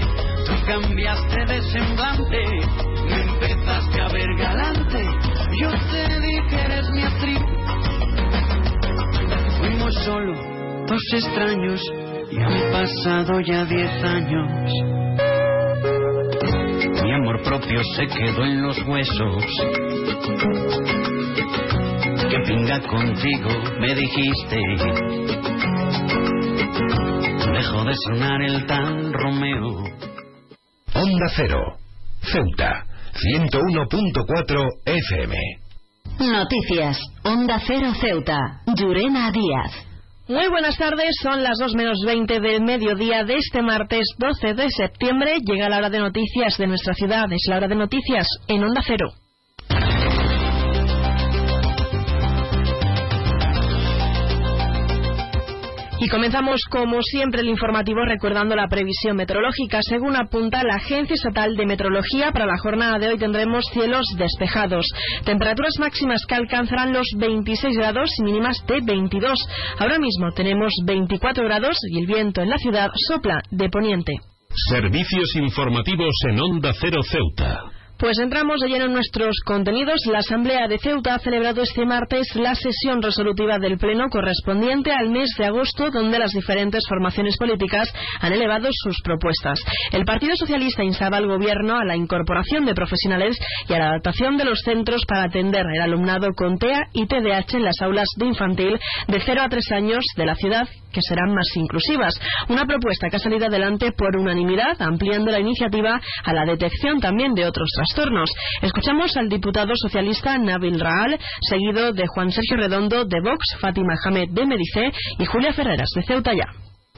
tú cambiaste de semblante, me empezaste a ver galante. Yo te dije, eres mi actriz momentos extraños y han pasado ya diez años. Mi amor propio se quedó en los huesos. Que pinga contigo, me dijiste. Dejo de sonar el tal Romeo. Onda Cero, Ceuta, 101.4 FM. Noticias. Onda Cero Ceuta. Llurena Díaz. Muy buenas tardes, son las 2 menos 20 del mediodía de este martes 12 de septiembre. Llega la hora de noticias de nuestra ciudad, es la hora de noticias en Onda Cero. Y comenzamos, como siempre, el informativo recordando la previsión meteorológica. Según apunta la Agencia Estatal de Meteorología, para la jornada de hoy tendremos cielos despejados. Temperaturas máximas que alcanzarán los 26 grados y mínimas de 22. Ahora mismo tenemos 24 grados y el viento en la ciudad sopla de poniente. Servicios informativos en Onda Cero Ceuta. Pues entramos de en nuestros contenidos. La Asamblea de Ceuta ha celebrado este martes la sesión resolutiva del Pleno correspondiente al mes de agosto, donde las diferentes formaciones políticas han elevado sus propuestas. El Partido Socialista instaba al Gobierno a la incorporación de profesionales y a la adaptación de los centros para atender el alumnado con TEA y TDAH en las aulas de infantil de 0 a 3 años de la ciudad que serán más inclusivas. Una propuesta que ha salido adelante por unanimidad, ampliando la iniciativa a la detección también de otros trastornos. Escuchamos al diputado socialista Nabil Raal, seguido de Juan Sergio Redondo de Vox, Fátima Hamed de Medice y Julia Ferreras de Ceuta Ya.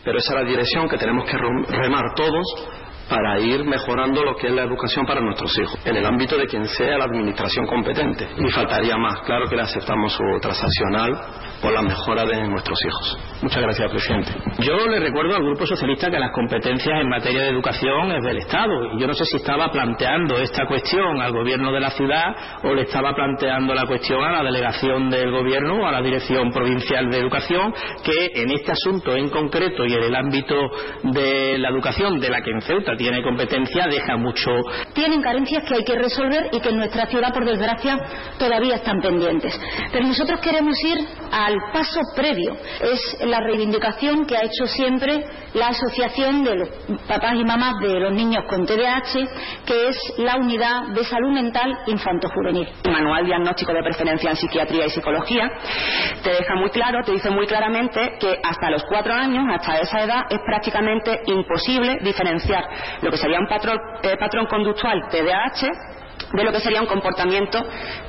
Pero esa es la dirección que tenemos que remar todos para ir mejorando lo que es la educación para nuestros hijos, en el ámbito de quien sea la administración competente. Y faltaría más, claro que le aceptamos su transaccional por la mejora de nuestros hijos. Muchas gracias, presidente. Yo le recuerdo al Grupo Socialista que las competencias en materia de educación es del Estado. Y yo no sé si estaba planteando esta cuestión al gobierno de la ciudad o le estaba planteando la cuestión a la delegación del gobierno o a la Dirección Provincial de Educación, que en este asunto en concreto y en el ámbito de la educación de la que en Ceuta tiene competencia deja mucho. Tienen carencias que hay que resolver y que en nuestra ciudad, por desgracia, todavía están pendientes. Pero nosotros queremos ir al paso previo. Es la reivindicación que ha hecho siempre la Asociación de los Papás y Mamás de los Niños con TDAH, que es la Unidad de Salud Mental Infanto-Juvenil. Manual Diagnóstico de Preferencia en Psiquiatría y Psicología te deja muy claro, te dice muy claramente que hasta los cuatro años, hasta esa edad, es prácticamente imposible diferenciar lo que sería un patrón, eh, conductual TDAH de lo que sería un comportamiento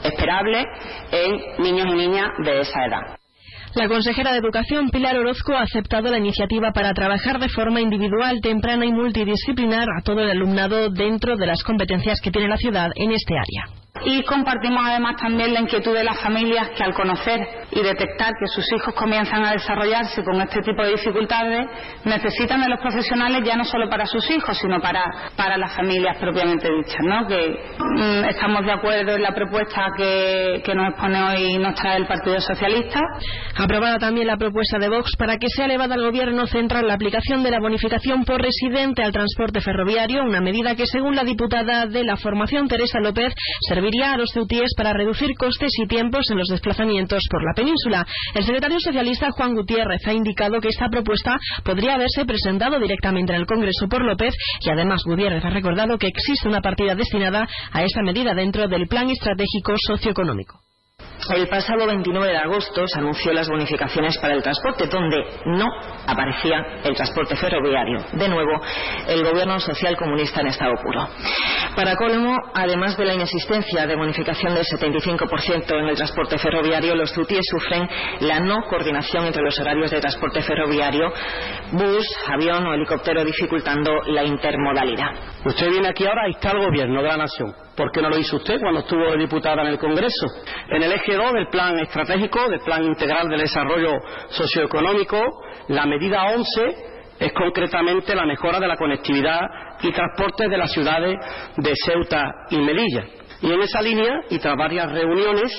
esperable en niños y niñas de esa edad. La consejera de Educación, Pilar Orozco, ha aceptado la iniciativa para trabajar de forma individual, temprana y multidisciplinar a todo el alumnado dentro de las competencias que tiene la ciudad en este área. Y compartimos además también la inquietud de las familias que al conocer y detectar que sus hijos comienzan a desarrollarse con este tipo de dificultades, necesitan de los profesionales ya no solo para sus hijos, sino para, para las familias propiamente dichas, ¿no? Que mm, estamos de acuerdo en la propuesta que, que nos expone hoy nos trae el Partido Socialista. Aprobada también la propuesta de Vox para que sea elevada al Gobierno central la aplicación de la bonificación por residente al transporte ferroviario, una medida que, según la diputada de la formación Teresa López, serviría a los ceutíes para reducir costes y tiempos en los desplazamientos por la península. El secretario socialista Juan Gutiérrez ha indicado que esta propuesta podría haberse presentado directamente en el Congreso por López y además Gutiérrez ha recordado que existe una partida destinada a esta medida dentro del Plan Estratégico Socioeconómico. El pasado 29 de agosto se anunció las bonificaciones para el transporte, donde no aparecía el transporte ferroviario. De nuevo, el gobierno social comunista en estado puro. Para colmo, además de la inexistencia de bonificación del 75% en el transporte ferroviario, los zutíes sufren la no coordinación entre los horarios de transporte ferroviario, bus, avión o helicóptero, dificultando la intermodalidad. Usted viene aquí ahora y está el gobierno de la nación ¿Por qué no lo hizo usted cuando estuvo de diputada en el Congreso? En el eje 2 del plan estratégico, del plan integral de desarrollo socioeconómico, la medida 11 es concretamente la mejora de la conectividad y transporte de las ciudades de Ceuta y Melilla. Y en esa línea, y tras varias reuniones,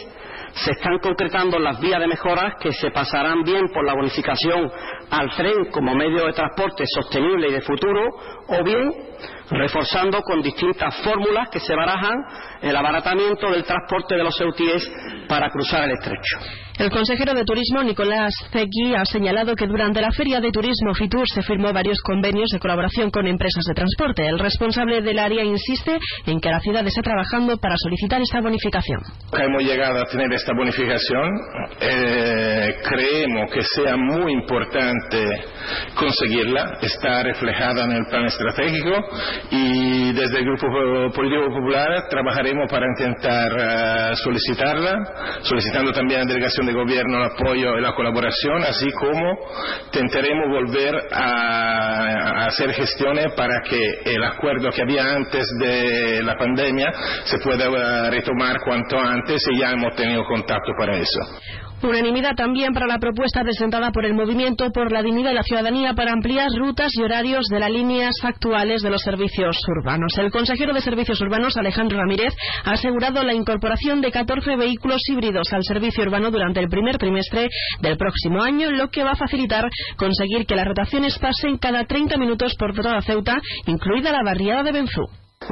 se están concretando las vías de mejoras que se pasarán bien por la bonificación al tren como medio de transporte sostenible y de futuro, o bien reforzando con distintas fórmulas que se barajan el abaratamiento del transporte de los EUTIES para cruzar el estrecho. El consejero de Turismo, Nicolás Zegui, ha señalado que durante la Feria de Turismo FITUR se firmó varios convenios de colaboración con empresas de transporte. El responsable del área insiste en que la ciudad está trabajando para solicitar esta bonificación. Hemos llegado a tener esta bonificación. Eh, creemos que sea muy importante conseguirla. Está reflejada en el plan estratégico y desde el Grupo Político Popular trabajaremos para intentar uh, solicitarla, solicitando también a la delegación de gobierno el apoyo y la colaboración, así como intentaremos volver a, a hacer gestiones para que el acuerdo que había antes de la pandemia se pueda uh, retomar cuanto antes y ya hemos tenido contacto para eso. Unanimidad también para la propuesta presentada por el Movimiento por la Dignidad y la Ciudadanía para ampliar rutas y horarios de las líneas actuales de los servicios urbanos. El consejero de Servicios Urbanos, Alejandro Ramírez, ha asegurado la incorporación de 14 vehículos híbridos al servicio urbano durante el primer trimestre del próximo año, lo que va a facilitar conseguir que las rotaciones pasen cada 30 minutos por toda Ceuta, incluida la barriada de Benzú.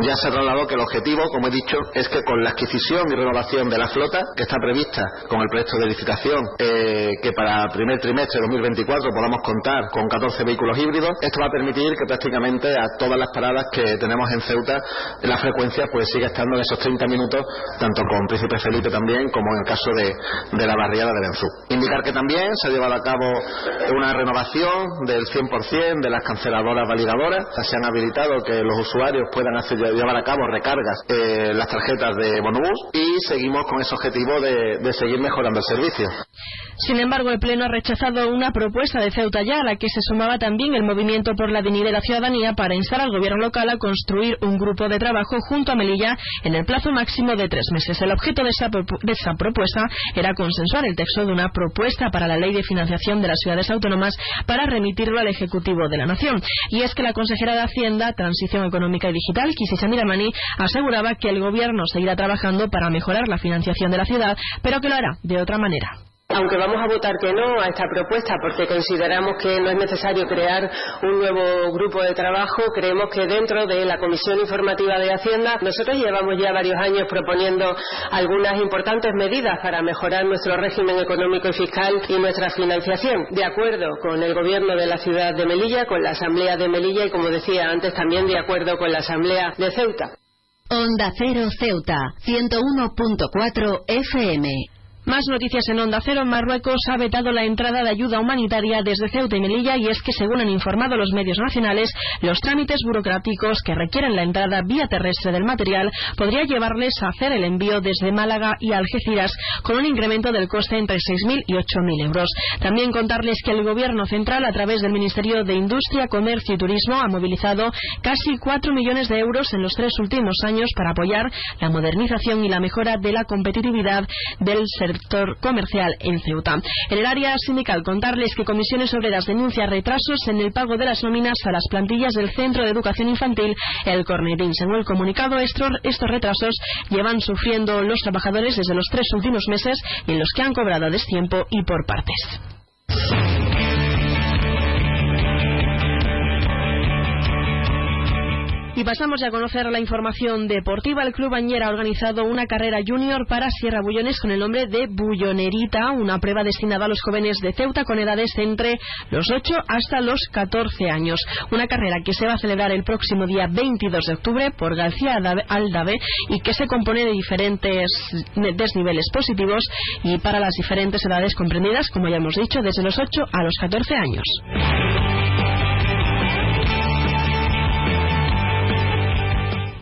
Ya se trasladó que el objetivo, como he dicho, es que con la adquisición y renovación de la flota, que está prevista con el proyecto de licitación, eh, que para primer trimestre de 2024 podamos contar con 14 vehículos híbridos, esto va a permitir que prácticamente a todas las paradas que tenemos en Ceuta, la frecuencia pues siga estando en esos 30 minutos, tanto con Príncipe Felipe también, como en el caso de, la barriada de Benzú. Indicar que también se ha llevado a cabo una renovación del 100% de las canceladoras validadoras, se han habilitado que los usuarios puedan hacer llevar a cabo recargas eh, las tarjetas de Bonobús y seguimos con ese objetivo de, seguir mejorando el servicio. Sin embargo, el Pleno ha rechazado una propuesta de Ceuta ya, a la que se sumaba también el Movimiento por la Dignidad de la Ciudadanía para instar al Gobierno local a construir un grupo de trabajo junto a Melilla en el plazo máximo de tres meses. El objeto de esa, de esa propuesta era consensuar el texto de una propuesta para la Ley de Financiación de las Ciudades Autónomas para remitirlo al Ejecutivo de la Nación. Y es que la consejera de Hacienda, Transición Económica y Digital, Kisi Miramani, aseguraba que el Gobierno seguirá trabajando para mejorar la financiación de la ciudad, pero que lo hará de otra manera. Aunque vamos a votar que no a esta propuesta porque consideramos que no es necesario crear un nuevo grupo de trabajo, creemos que dentro de la Comisión Informativa de Hacienda nosotros llevamos ya varios años proponiendo algunas importantes medidas para mejorar nuestro régimen económico y fiscal y nuestra financiación, de acuerdo con el Gobierno de la ciudad de Melilla, con la Asamblea de Melilla y, como decía antes, también de acuerdo con la Asamblea de Ceuta. Onda Cero Ceuta, 101.4 FM. Más noticias en Onda Cero. Marruecos ha vetado la entrada de ayuda humanitaria desde Ceuta y Melilla y es que, según han informado los medios nacionales, los trámites burocráticos que requieren la entrada vía terrestre del material podría llevarles a hacer el envío desde Málaga y Algeciras con un incremento del coste entre 6.000 y 8.000 euros. También contarles que el Gobierno central, a través del Ministerio de Industria, Comercio y Turismo, ha movilizado casi 4 millones de euros en los tres últimos años para apoyar la modernización y la mejora de la competitividad del sector sector comercial en Ceuta. En el área sindical, contarles que Comisiones Obreras denuncia retrasos en el pago de las nóminas a las plantillas del Centro de Educación Infantil El Cornerín. Según el comunicado, estos, retrasos llevan sufriendo los trabajadores desde los tres últimos meses en los que han cobrado a destiempo y por partes. Y pasamos ya a conocer la información deportiva. El Club Bañera ha organizado una carrera junior para Sierra Bullones con el nombre de Bullonerita, una prueba destinada a los jóvenes de Ceuta con edades entre los 8 hasta los 14 años. Una carrera que se va a celebrar el próximo día 22 de octubre por García Aldave y que se compone de diferentes desniveles positivos y para las diferentes edades comprendidas, como ya hemos dicho, desde los 8 a los 14 años.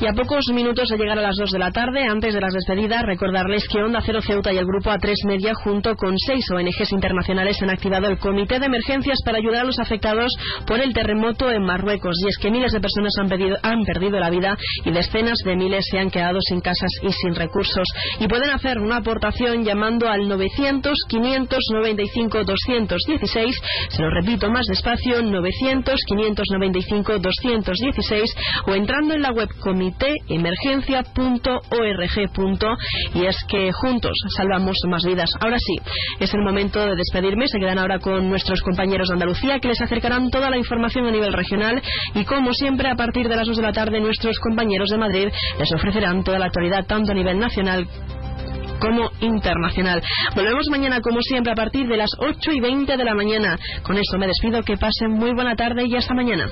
Y a pocos minutos de llegar a las 2 de la tarde, antes de las despedidas, recordarles que Onda Cero Ceuta y el Grupo A3 Media, junto con seis ONGs internacionales, han activado el Comité de Emergencias para ayudar a los afectados por el terremoto en Marruecos. Y es que miles de personas han, han perdido la vida y decenas de miles se han quedado sin casas y sin recursos. Y pueden hacer una aportación llamando al 900-595-216. Se lo repito más despacio, 900-595-216 o entrando en la web comitéemergencia.org. Y es que juntos salvamos más vidas. Ahora sí, es el momento de despedirme. Se quedan ahora con nuestros compañeros de Andalucía que les acercarán toda la información a nivel regional y como siempre a partir de las 2 de la tarde nuestros compañeros de Madrid les ofrecerán toda la actualidad tanto a nivel nacional como internacional. Volvemos mañana, como siempre, a partir de las 8 y 20 de la mañana. Con esto me despido, que pasen muy buena tarde y hasta mañana.